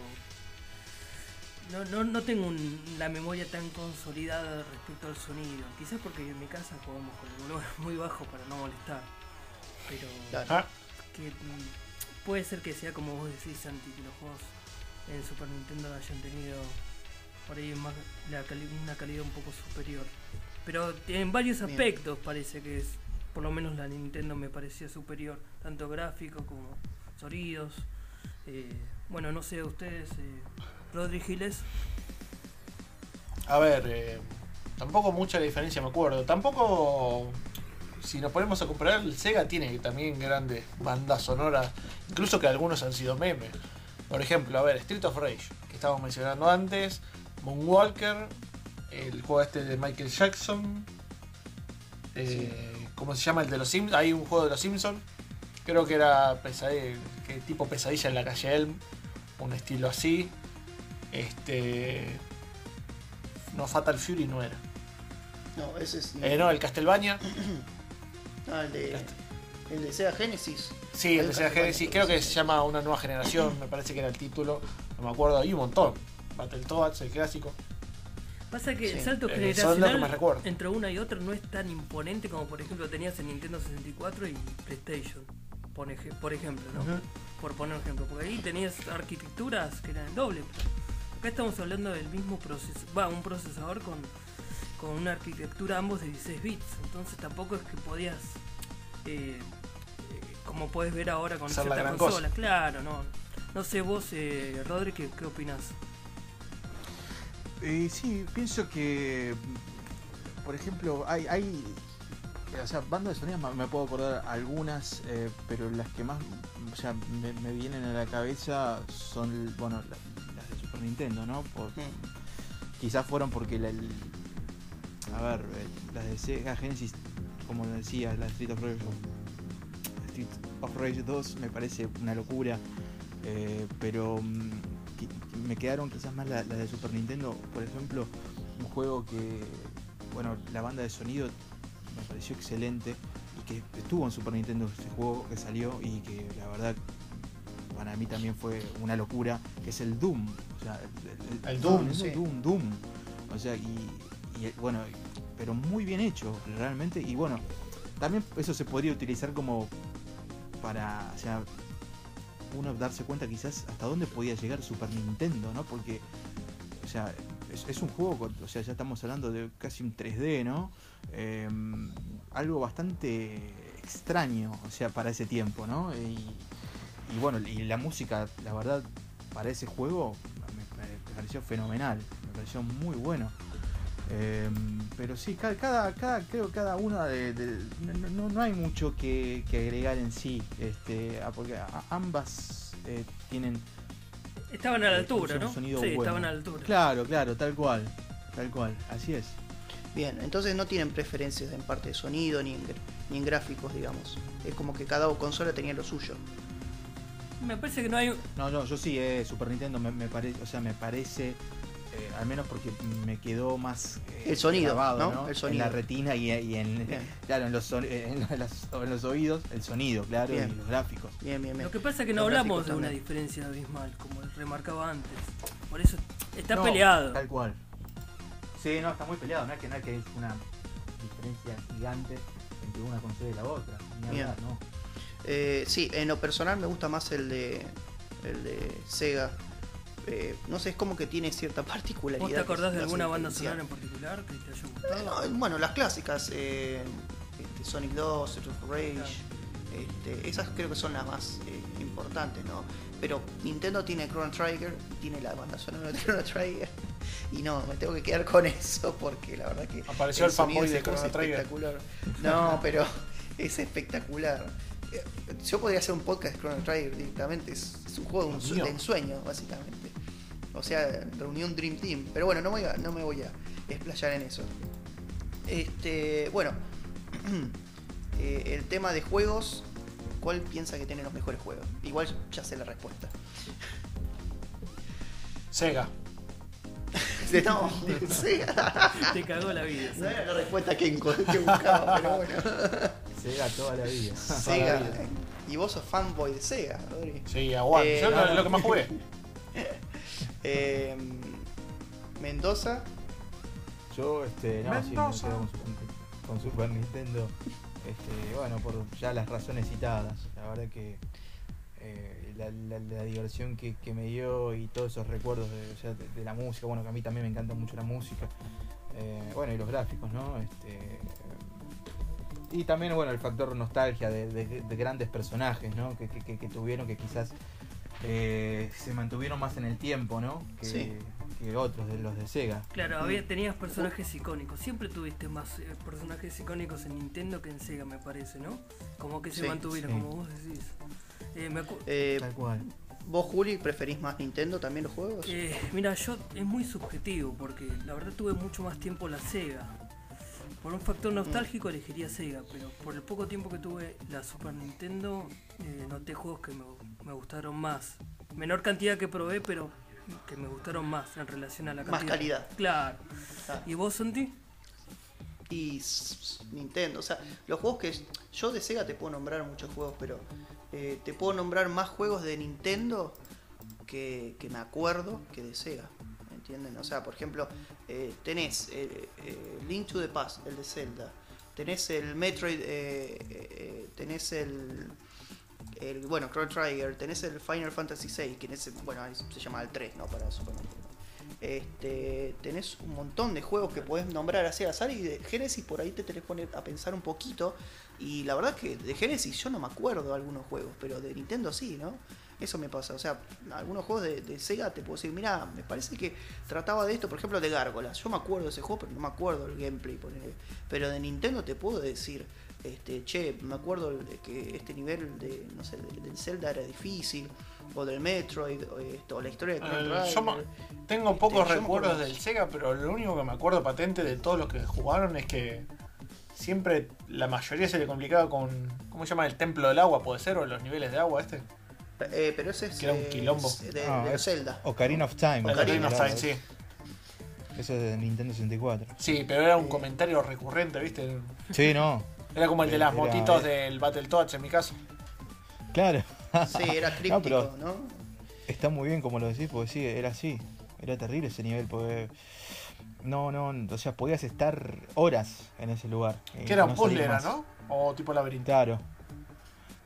no, no, no tengo un- la memoria tan consolidada respecto al sonido. Quizás porque en mi casa jugamos con el volumen muy bajo para no molestar. Pero. Ah, que mm, puede ser que sea como vos decís, Santi, que los juegos en Super Nintendo hayan tenido por ahí más la cali- una calidad un poco superior. Pero en varios Bien. aspectos parece que es, por lo menos la Nintendo me parecía superior, tanto gráfico como sonidos. Eh, bueno, no sé, ustedes, eh, Rodri Giles, A ver, eh, tampoco mucha diferencia me acuerdo. Tampoco, si nos ponemos a comparar, el Sega tiene también grandes bandas sonoras, incluso que algunos han sido memes. Por ejemplo, a ver, Street of Rage, que estábamos mencionando antes, Moonwalker, el juego este de Michael Jackson, eh, ¿cómo se llama el de los Simpsons? Hay un juego de los Simpsons, creo que era que tipo pesadilla en la calle Elm, un estilo así. Este. No, Fatal Fury no era. No, ese es. Eh, no, el Castlevania. Ah, el de. El de Sega Genesis. Sí, el El de Sega Genesis. Creo que se llama Una Nueva Generación. Me parece que era el título. No me acuerdo. Hay un montón. Battletoads, el clásico. pasa que el Sí, salto eh, que generacional entre una y otra no es tan imponente como por ejemplo tenías en Nintendo 64 y PlayStation, por, ej- por ejemplo, ¿no? Por poner un ejemplo, porque ahí tenías arquitecturas que eran el doble. Acá estamos hablando del mismo proceso, va, un procesador con, con una arquitectura ambos de 16 bits, entonces tampoco es que podías, eh, eh, como puedes ver ahora con gran consolas, claro, no. No sé vos, eh, Rodri, ¿qué, qué opinas? Eh, sí, pienso que, por ejemplo, hay, hay o sea, bandas de sonido me- me puedo acordar algunas, eh, pero las que más o sea, me, me vienen a la cabeza son, bueno, Nintendo, ¿no? Por- Mm. quizás fueron porque la, el- a ver, eh, las de Sega Genesis, como decía, la Street of Rage, Street of Rage 2 me parece una locura, eh, pero mm, me quedaron quizás más las la de Super Nintendo, por ejemplo, un juego que, bueno, la banda de sonido me pareció excelente y que estuvo en Super Nintendo ese juego que salió y que la verdad para mí también fue una locura, que es el Doom. O sea, el, El Doom, sí. Doom, Doom. O sea, y, y, bueno, pero muy bien hecho realmente. Y bueno, también eso se podría utilizar como para, o sea, uno darse cuenta quizás hasta dónde podía llegar Super Nintendo, ¿no? Porque, o sea, es, es un juego, o sea, ya estamos hablando de casi un 3D, ¿no? Eh, algo bastante extraño, o sea, para ese tiempo, ¿no? Y, y bueno, y la música, la verdad, para ese juego me, me pareció fenomenal, me pareció muy bueno. Eh, pero sí, cada, cada, cada- creo que cada una de, de- no, no- no hay mucho que, que agregar en sí, este, porque ambas eh, tienen Estaban a la Eh, altura, ¿no? sonido sí, bueno. estaban a la altura. Claro, claro, tal cual, tal cual, así es. Bien, entonces no tienen preferencias en parte de sonido ni en, ni en gráficos, digamos. Es como que cada consola tenía lo suyo. Me parece que no hay. No, no, yo sí, eh, Super Nintendo me, me parece, o sea, me parece, eh, al menos porque me quedó más eh, El sonido, grabado, ¿no? El En sonido. la retina y, y en, Bien. claro, en los, son- en, las- en los oídos, el sonido, claro, Bien. y los gráficos. Bien, bien, bien. Lo que pasa es que no Los hablamos de una también. diferencia abismal, como remarcaba antes. Por eso está No, peleado. Tal cual. Sí, no, está muy peleado, no es que, no es, que es una diferencia gigante entre una consola y la otra. Ni Bien. hablar, ¿no? Eh, sí, en lo personal me gusta más el de el de Sega. Eh, no sé, es como que tiene cierta particularidad. ¿Vos te acordás de alguna banda sonora en particular que te haya gustado? No, bueno, las clásicas. eh, este, Sonic 2, Street of Rage. Claro. este, esas creo que son las más eh, importantes, ¿no? Pero Nintendo tiene Chrono Trigger, tiene la banda sonora de Chrono Trigger. Y no, me tengo que quedar con eso porque la verdad que. Apareció el sonido fanboy de Chrono Trigger. espectacular. No, pero es espectacular. Yo podría hacer un podcast de Chrono Trigger directamente. Es, es un juego de, un de ensueño, básicamente. O sea, reunión Dream Team. Pero bueno, no, voy a- no me voy a explayar en eso. Este, bueno, eh, el tema de juegos, ¿cuál piensa que tiene los mejores juegos? Igual ya sé la respuesta. Sega. No, Sega. Te cagó la vida. No era la respuesta que, que buscaba, pero bueno. Sega toda la vida. Sega. Y vos sos fanboy de Sega, Rodri. Sí, aguante. Eh, Yo no. lo, que más jugué. Eh, Mendoza. Yo, este, no, sí, me Mendoza. quedo con, Super- con Super Nintendo. Este, bueno, por ya las razones citadas. La verdad que eh, la, la- la diversión que, que me dio y todos esos recuerdos de, o sea, de- de la música, bueno, que a mí también me encanta mucho la música. Eh, bueno, y los gráficos, ¿no? Este, y también, bueno, el factor nostalgia de, de- de grandes personajes, ¿no? Que, que- tuvieron, que quizás eh, se mantuvieron más en el tiempo, ¿no? Que, Sí. que otros de los de Sega. Claro, había, tenías personajes icónicos. Siempre tuviste más eh, personajes icónicos en Nintendo que en Sega, me parece, ¿no? Como que se Sí, mantuvieron, sí. como vos decís. Eh, me Eh, Tal cual. ¿Vos, Juli, preferís más Nintendo también los juegos? eh, mira, yo es muy subjetivo porque la verdad tuve mucho más tiempo la Sega. Por un factor nostálgico elegiría Sega, pero por el poco tiempo que tuve la Super Nintendo eh, noté juegos que me, me gustaron más. Menor cantidad que probé, pero que me gustaron más en relación a la Más cantidad. calidad. Claro. ¿Y vos, Santi? y Nintendo. O sea, los juegos que. Yo de Sega te puedo nombrar muchos juegos, pero eh, te puedo nombrar más juegos de Nintendo que, que me acuerdo que de Sega. ¿me ¿Entienden? O sea, por ejemplo, eh, tenés eh, eh, Link to the Past, el de Zelda. Tenés el Metroid. eh, tenés el. el bueno, Chrono Trigger. Tenés el Final Fantasy VI, que en ese, bueno, se llama el 3, ¿no? Para Super Nintendo. Este, tenés un montón de juegos que podés nombrar así al azar y de Genesis por ahí te tenés que poner a pensar un poquito. Y la verdad que de Genesis yo no me acuerdo de algunos juegos, pero de Nintendo sí, ¿no? Eso me pasa. O sea, algunos juegos de, de Sega te puedo decir, mira, me parece que trataba de esto, por ejemplo, de Gárgolas. Yo me acuerdo de ese juego, pero no me acuerdo del gameplay. ponele. Pero de Nintendo te puedo decir, este, che, me acuerdo de que este nivel de, no sé, del, Zelda era difícil, o del Metroid, o, esto, o la historia de Eh, yo tengo Este, pocos recuerdos del Sega, pero lo único que me acuerdo patente de todos los que jugaron es que siempre la mayoría se le complicaba con. ¿Cómo se llama? El templo del agua, puede ser, o los niveles de agua este. Eh, pero ese es Que era un eh, quilombo. es de, Ah, de es Zelda. Ocarina of Time. Ocarina Ocarina of Time, sí. Eso es de Nintendo 64. Sí, pero era un comentario recurrente, ¿viste? Sí, no. Era como el de las Era- motitos era- del Battletoads en mi caso. Claro. Sí, era críptico, pero- ¿no? Está muy bien como lo decís, porque sí, era así. Era terrible ese nivel, porque. No, no, o sea, podías estar horas en ese lugar. y Que era un no puzzle. ¿no? O tipo laberinto. Claro.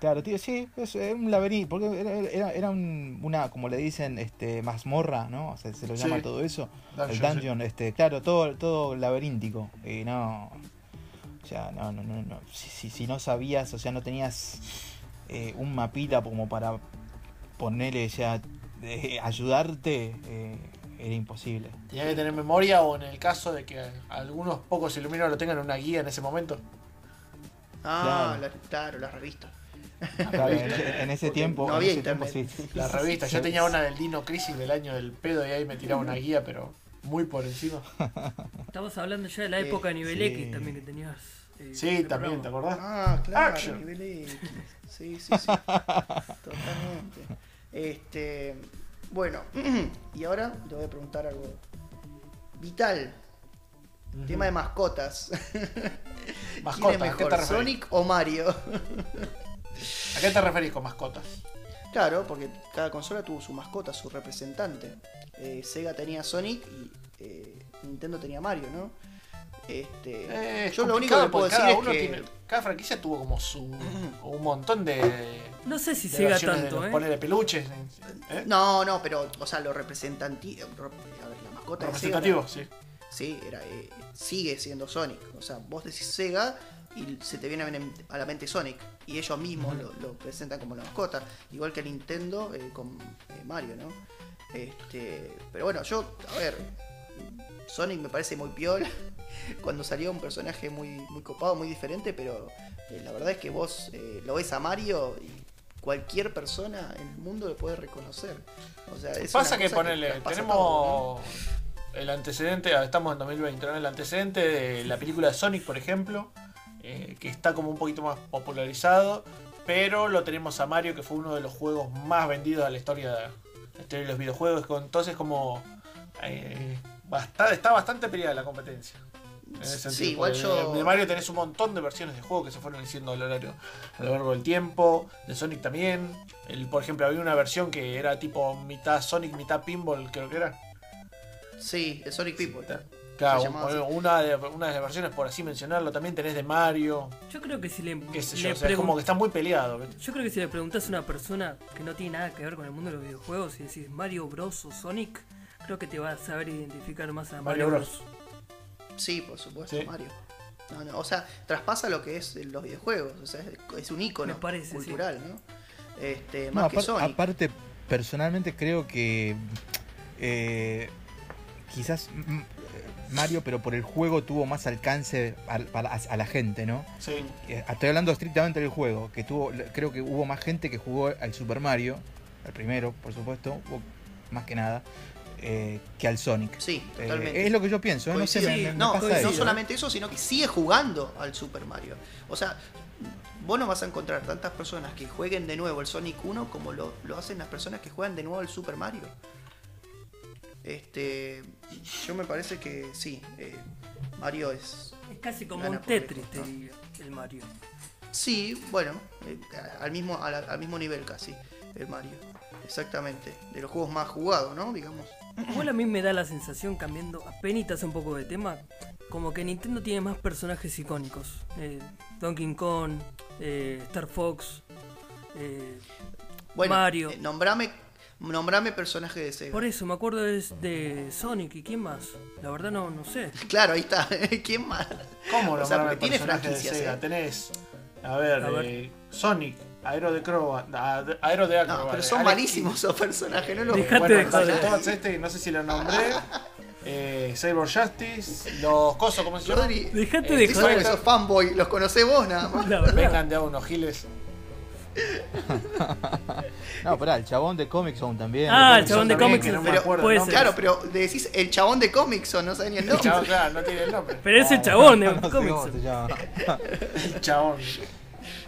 Claro, tío, sí, es un laberinto, porque era, era, era un- una, como le dicen, este, mazmorra, ¿no? O sea, se lo Sí. llama todo eso. Dungeon, el sí. dungeon, este, claro, todo, todo laberíntico. Y no. O sea, no, no, no, no. Si, si, si no sabías, o sea, no tenías eh, un mapita como para ponerle ya, eh, ayudarte, eh, era imposible. Tenía que tener memoria o en el caso de que algunos pocos iluminados lo tengan en una guía en ese momento. Ah, Claro. la- claro, la revista. En, en ese tiempo, no había tiempo sí. La revista. Yo tenía una del Dino Crisis del año del pedo y ahí me tiraba una guía, pero muy por encima. Estamos hablando ya de la Eh, época de nivel sí. X también que tenías. eh, Sí, el también, ¿te acordás? Ah, claro, Action. nivel X. Sí, sí, sí. Totalmente. Este, bueno, y ahora te voy a preguntar algo vital. Tema de mascotas. ¿Quién Mascotas, es ¿a qué mejor? Sonic o Mario? ¿A qué te referís con mascotas? Claro, porque cada consola tuvo su mascota, su representante. Eh, Sega tenía Sonic y eh, Nintendo tenía Mario, ¿no? Este, Eh, yo lo único que puedo decir es que tiene- cada franquicia tuvo como su un montón de, No sé si versiones tanto, de ¿eh? ponerle peluches. ¿eh? no, no, pero o sea, lo representativo, a ver, la mascota de Sega Representativo, sí. Sí, era, eh, sigue siendo Sonic. O sea, vos decís Sega y se te viene a la mente Sonic. Y ellos mismos lo, lo presentan como la mascota. Igual que Nintendo eh, con eh, Mario, ¿no? Este, pero bueno, yo, a ver, Sonic me parece muy piola. Cuando salió un personaje muy, muy copado, muy diferente, pero eh, la verdad es que vos eh, lo ves a Mario y cualquier persona en el mundo lo puede reconocer. O sea, es Pasa que traspasa tenemos todo, ¿no? el antecedente, estamos en 2020, ¿no? el antecedente de la película de Sonic, por ejemplo, eh, que está como un poquito más popularizado, pero lo tenemos a Mario, que fue uno de los juegos más vendidos de la historia de, la historia de los videojuegos, entonces como eh, basta- está bastante peleada la competencia. En ese Sí, igual yo- De Mario tenés un montón de versiones de juego que se fueron haciendo a lo largo, a lo largo del tiempo. De Sonic también. El, por ejemplo, había una versión que era tipo mitad Sonic, mitad Pinball, creo que era. Sí, el Sonic People. Claro, una de, una de las versiones, por así mencionarlo, también tenés de Mario. Yo creo que si le, Qué sé le yo, o sea, es como que está muy peleado. Yo creo que si le preguntas a una persona que no tiene nada que ver con el mundo de los videojuegos y decís Mario Bros o Sonic, creo que te va a saber identificar más a Mario Mario, Bros. Bros. Sí, por supuesto, Sí. Mario. No, no, o sea, traspasa lo que es los videojuegos. O sea, es, es un sí. cultural, ¿no? Este, No, más que Sonic. aparte, personalmente creo que eh, quizás Mario, pero por el juego tuvo más alcance a, la gente, ¿no? Sí. Eh, Estoy hablando estrictamente del juego, que tuvo, creo que hubo más gente que jugó al Super Mario, al primero, por supuesto, más que nada, eh, que al Sonic. Sí, Eh, totalmente. es lo que yo pienso, ¿eh? no sé, me, no, pasa no solamente eso, sino que sigue jugando al Super Mario. O sea, vos no vas a encontrar tantas personas que jueguen de nuevo el Sonic 1 como lo, lo hacen las personas que juegan de nuevo el Super Mario. Este, yo me parece que sí, eh, Mario es... Es casi como un Tetris, te diría, el Mario. Sí, bueno, eh, al, mismo, al, al mismo nivel casi, el Mario. Exactamente, de los juegos más jugados, ¿no? Digamos. Igual a mí me da la sensación, cambiando apenas un poco de tema, como que Nintendo tiene más personajes icónicos. Eh, Donkey Kong, eh, Star Fox, eh, Bueno, Mario. nombrame, nombrame personaje de Sega. Por eso, me acuerdo de, de Sonic y quién más. La verdad no, no sé. Claro, ahí está. ¿Quién más? ¿Cómo O lo sea, el porque tiene personaje de Sega? ¿eh? Tenés, a ver, A ver. eh, Sonic, Aero de Crobat, Aero de Acrobat. No, pero son Alex malísimos esos personajes, no los Dejate Bueno, de joder. Este, no sé si lo nombré. Eh, Saber Justice, los cosos, ¿cómo se llama? Rodri, Dejate Eh, de joder. esos fanboy, los conocés vos nada más. La verdad. Vengan de a unos giles. No, pará, el chabón de Comic Zone también. Ah, el de chabón de cómics. que no Pero- el puede ser. Claro, pero decís el chabón de cómics o no sabés ni el El nombre. chabón, claro, no tiene el nombre. Pero ese chabón de No sé cómo cómics. se llama. El chabón.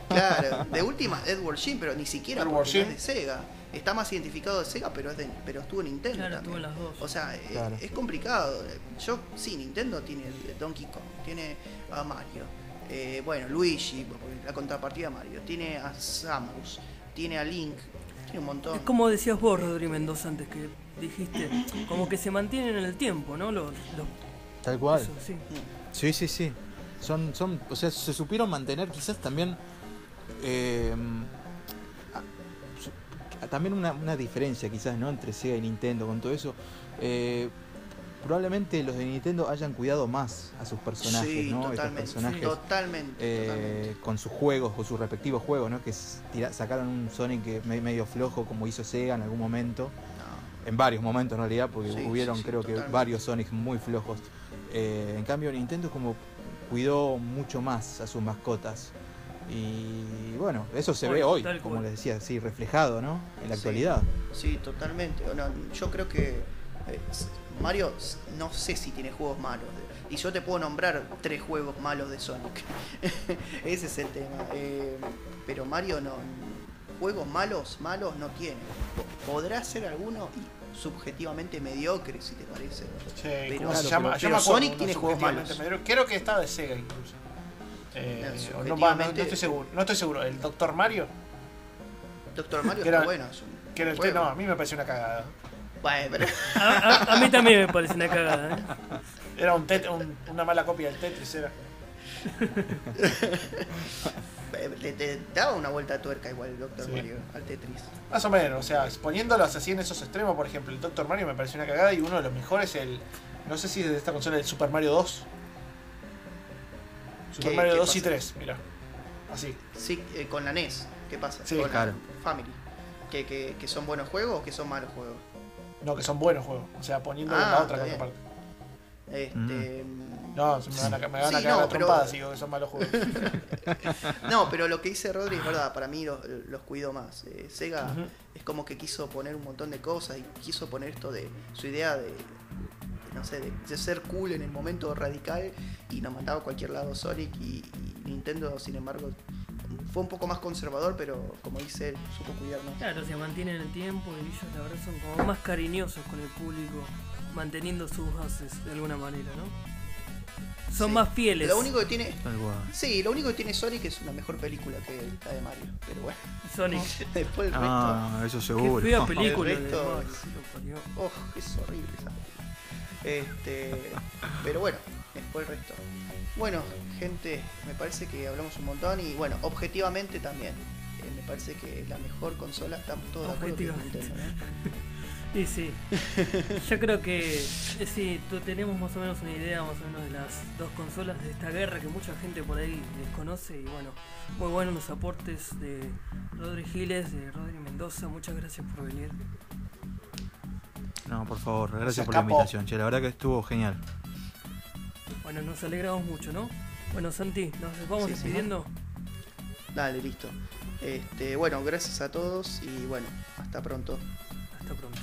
Claro, de última Edward Sheen, pero ni siquiera Edward es de Sega. Está más identificado de Sega, pero es de, pero estuvo en Nintendo Claro, también. estuvo en las dos. O sea, eh, Claro. es complicado. Yo, sí, Nintendo tiene el Donkey Kong, tiene a Mario, eh, bueno, Luigi, la contrapartida Mario, tiene a Samus, tiene a Link, tiene un montón. Es como decías vos, Rodri Mendoza, antes que dijiste, como que se mantienen en el tiempo, ¿no? Los, los- Tal cual. eso, sí. Sí, sí, sí. Son, son, o sea, se supieron mantener quizás también eh, también una, una diferencia quizás, ¿no? Entre Sega y Nintendo con todo eso. Eh, probablemente los de Nintendo hayan cuidado más a sus personajes, sí, ¿no? Estos totalmente, personajes totalmente, eh, totalmente. con sus juegos o sus respectivos juegos, ¿no? Que tira- sacaron un Sonic medio flojo como hizo Sega en algún momento. No. En varios momentos en realidad, porque Sí, hubieron sí, sí, creo que varios Sonics muy flojos. Eh, en cambio Nintendo como cuidó mucho más a sus mascotas. Y bueno, eso se ve Bueno, hoy, como les decía, sí, reflejado, ¿no? En la Sí. actualidad. Sí, totalmente. No, yo creo que eh, Mario, no sé si tiene juegos malos. Y yo te puedo nombrar tres juegos malos de Sonic. Ese es el tema. Eh, pero Mario no. Juegos malos, malos no tiene. Po- Podrá ser alguno y subjetivamente mediocre, si te parece. Sí, Pero- ¿cómo claro, se llama? pero- Yo me pero acuerdo, Sonic tiene juegos malos. Creo que está de Sega incluso. Eh, no, estoy seguro. No estoy seguro. ¿El Doctor Mario? Doctor Mario era- está bueno. es un Que era el juego. no, a mí me pareció una cagada. Bueno, pero- A, a- a mí también me parece una cagada, ¿eh? Era un tet- un- una mala copia del Tetris, era. le, le daba una vuelta de tuerca igual el Doctor Sí. Mario al Tetris. Más o menos, o sea, poniéndolos así en esos extremos, por ejemplo, el Doctor Mario me pareció una cagada y uno de los mejores, el. No sé si es de esta consola, el Super Mario 2. Super ¿Qué- Mario qué 2 y pasa? 3, mira. Así. Sí, eh, con la NES. ¿Qué pasa? Sí, con claro. la Family. ¿Que, que, que son buenos juegos o que son malos juegos? No, que son buenos juegos. O sea, poniéndolo en Ah, la otra contraparte. Este, No, se me van a, me van a cagar no, la pero- trompada si digo que son malos juegos. No, pero lo que dice Rodri es verdad, para mí los, los cuido más. Eh, Sega es como que quiso poner un montón de cosas y quiso poner esto de su idea de, no sé, de, de ser cool en el momento radical y nos mandaba a cualquier lado Sonic y, y Nintendo, sin embargo, fue un poco más conservador, pero como dice él, supo cuidarnos. Claro, se mantienen en el tiempo y ellos la verdad son como más cariñosos con el público, manteniendo sus bases de alguna manera, ¿no? Son Sí. más fieles. Lo único que tiene. Sí, lo único que tiene Sonic es una mejor película que la de Mario. Pero bueno, Sonic. después el resto. Ah, eso Qué seguro. fea película El de Mario. Oh, es horrible esa película. Este, pero bueno, después el resto. Bueno, gente, me parece que hablamos un montón y bueno, objetivamente también. eh, me parece que la mejor consola, estamos todos de acuerdo que es Objetivamente. Nintendo, ¿no? Y sí. Yo creo que eh, sí, tú tenemos más o menos una idea más o menos de las dos consolas de esta guerra que mucha gente por ahí desconoce y bueno, muy buenos los aportes de Rodri Giles, de Rodri Mendoza, muchas gracias por venir. No, por favor, gracias por la invitación. Che, la verdad que estuvo genial. Bueno, nos alegramos mucho, ¿no? Bueno, Santi, nos vamos Sí, sí. despidiendo. Dale, listo. Este, bueno, gracias a todos y bueno, hasta pronto. Hasta pronto.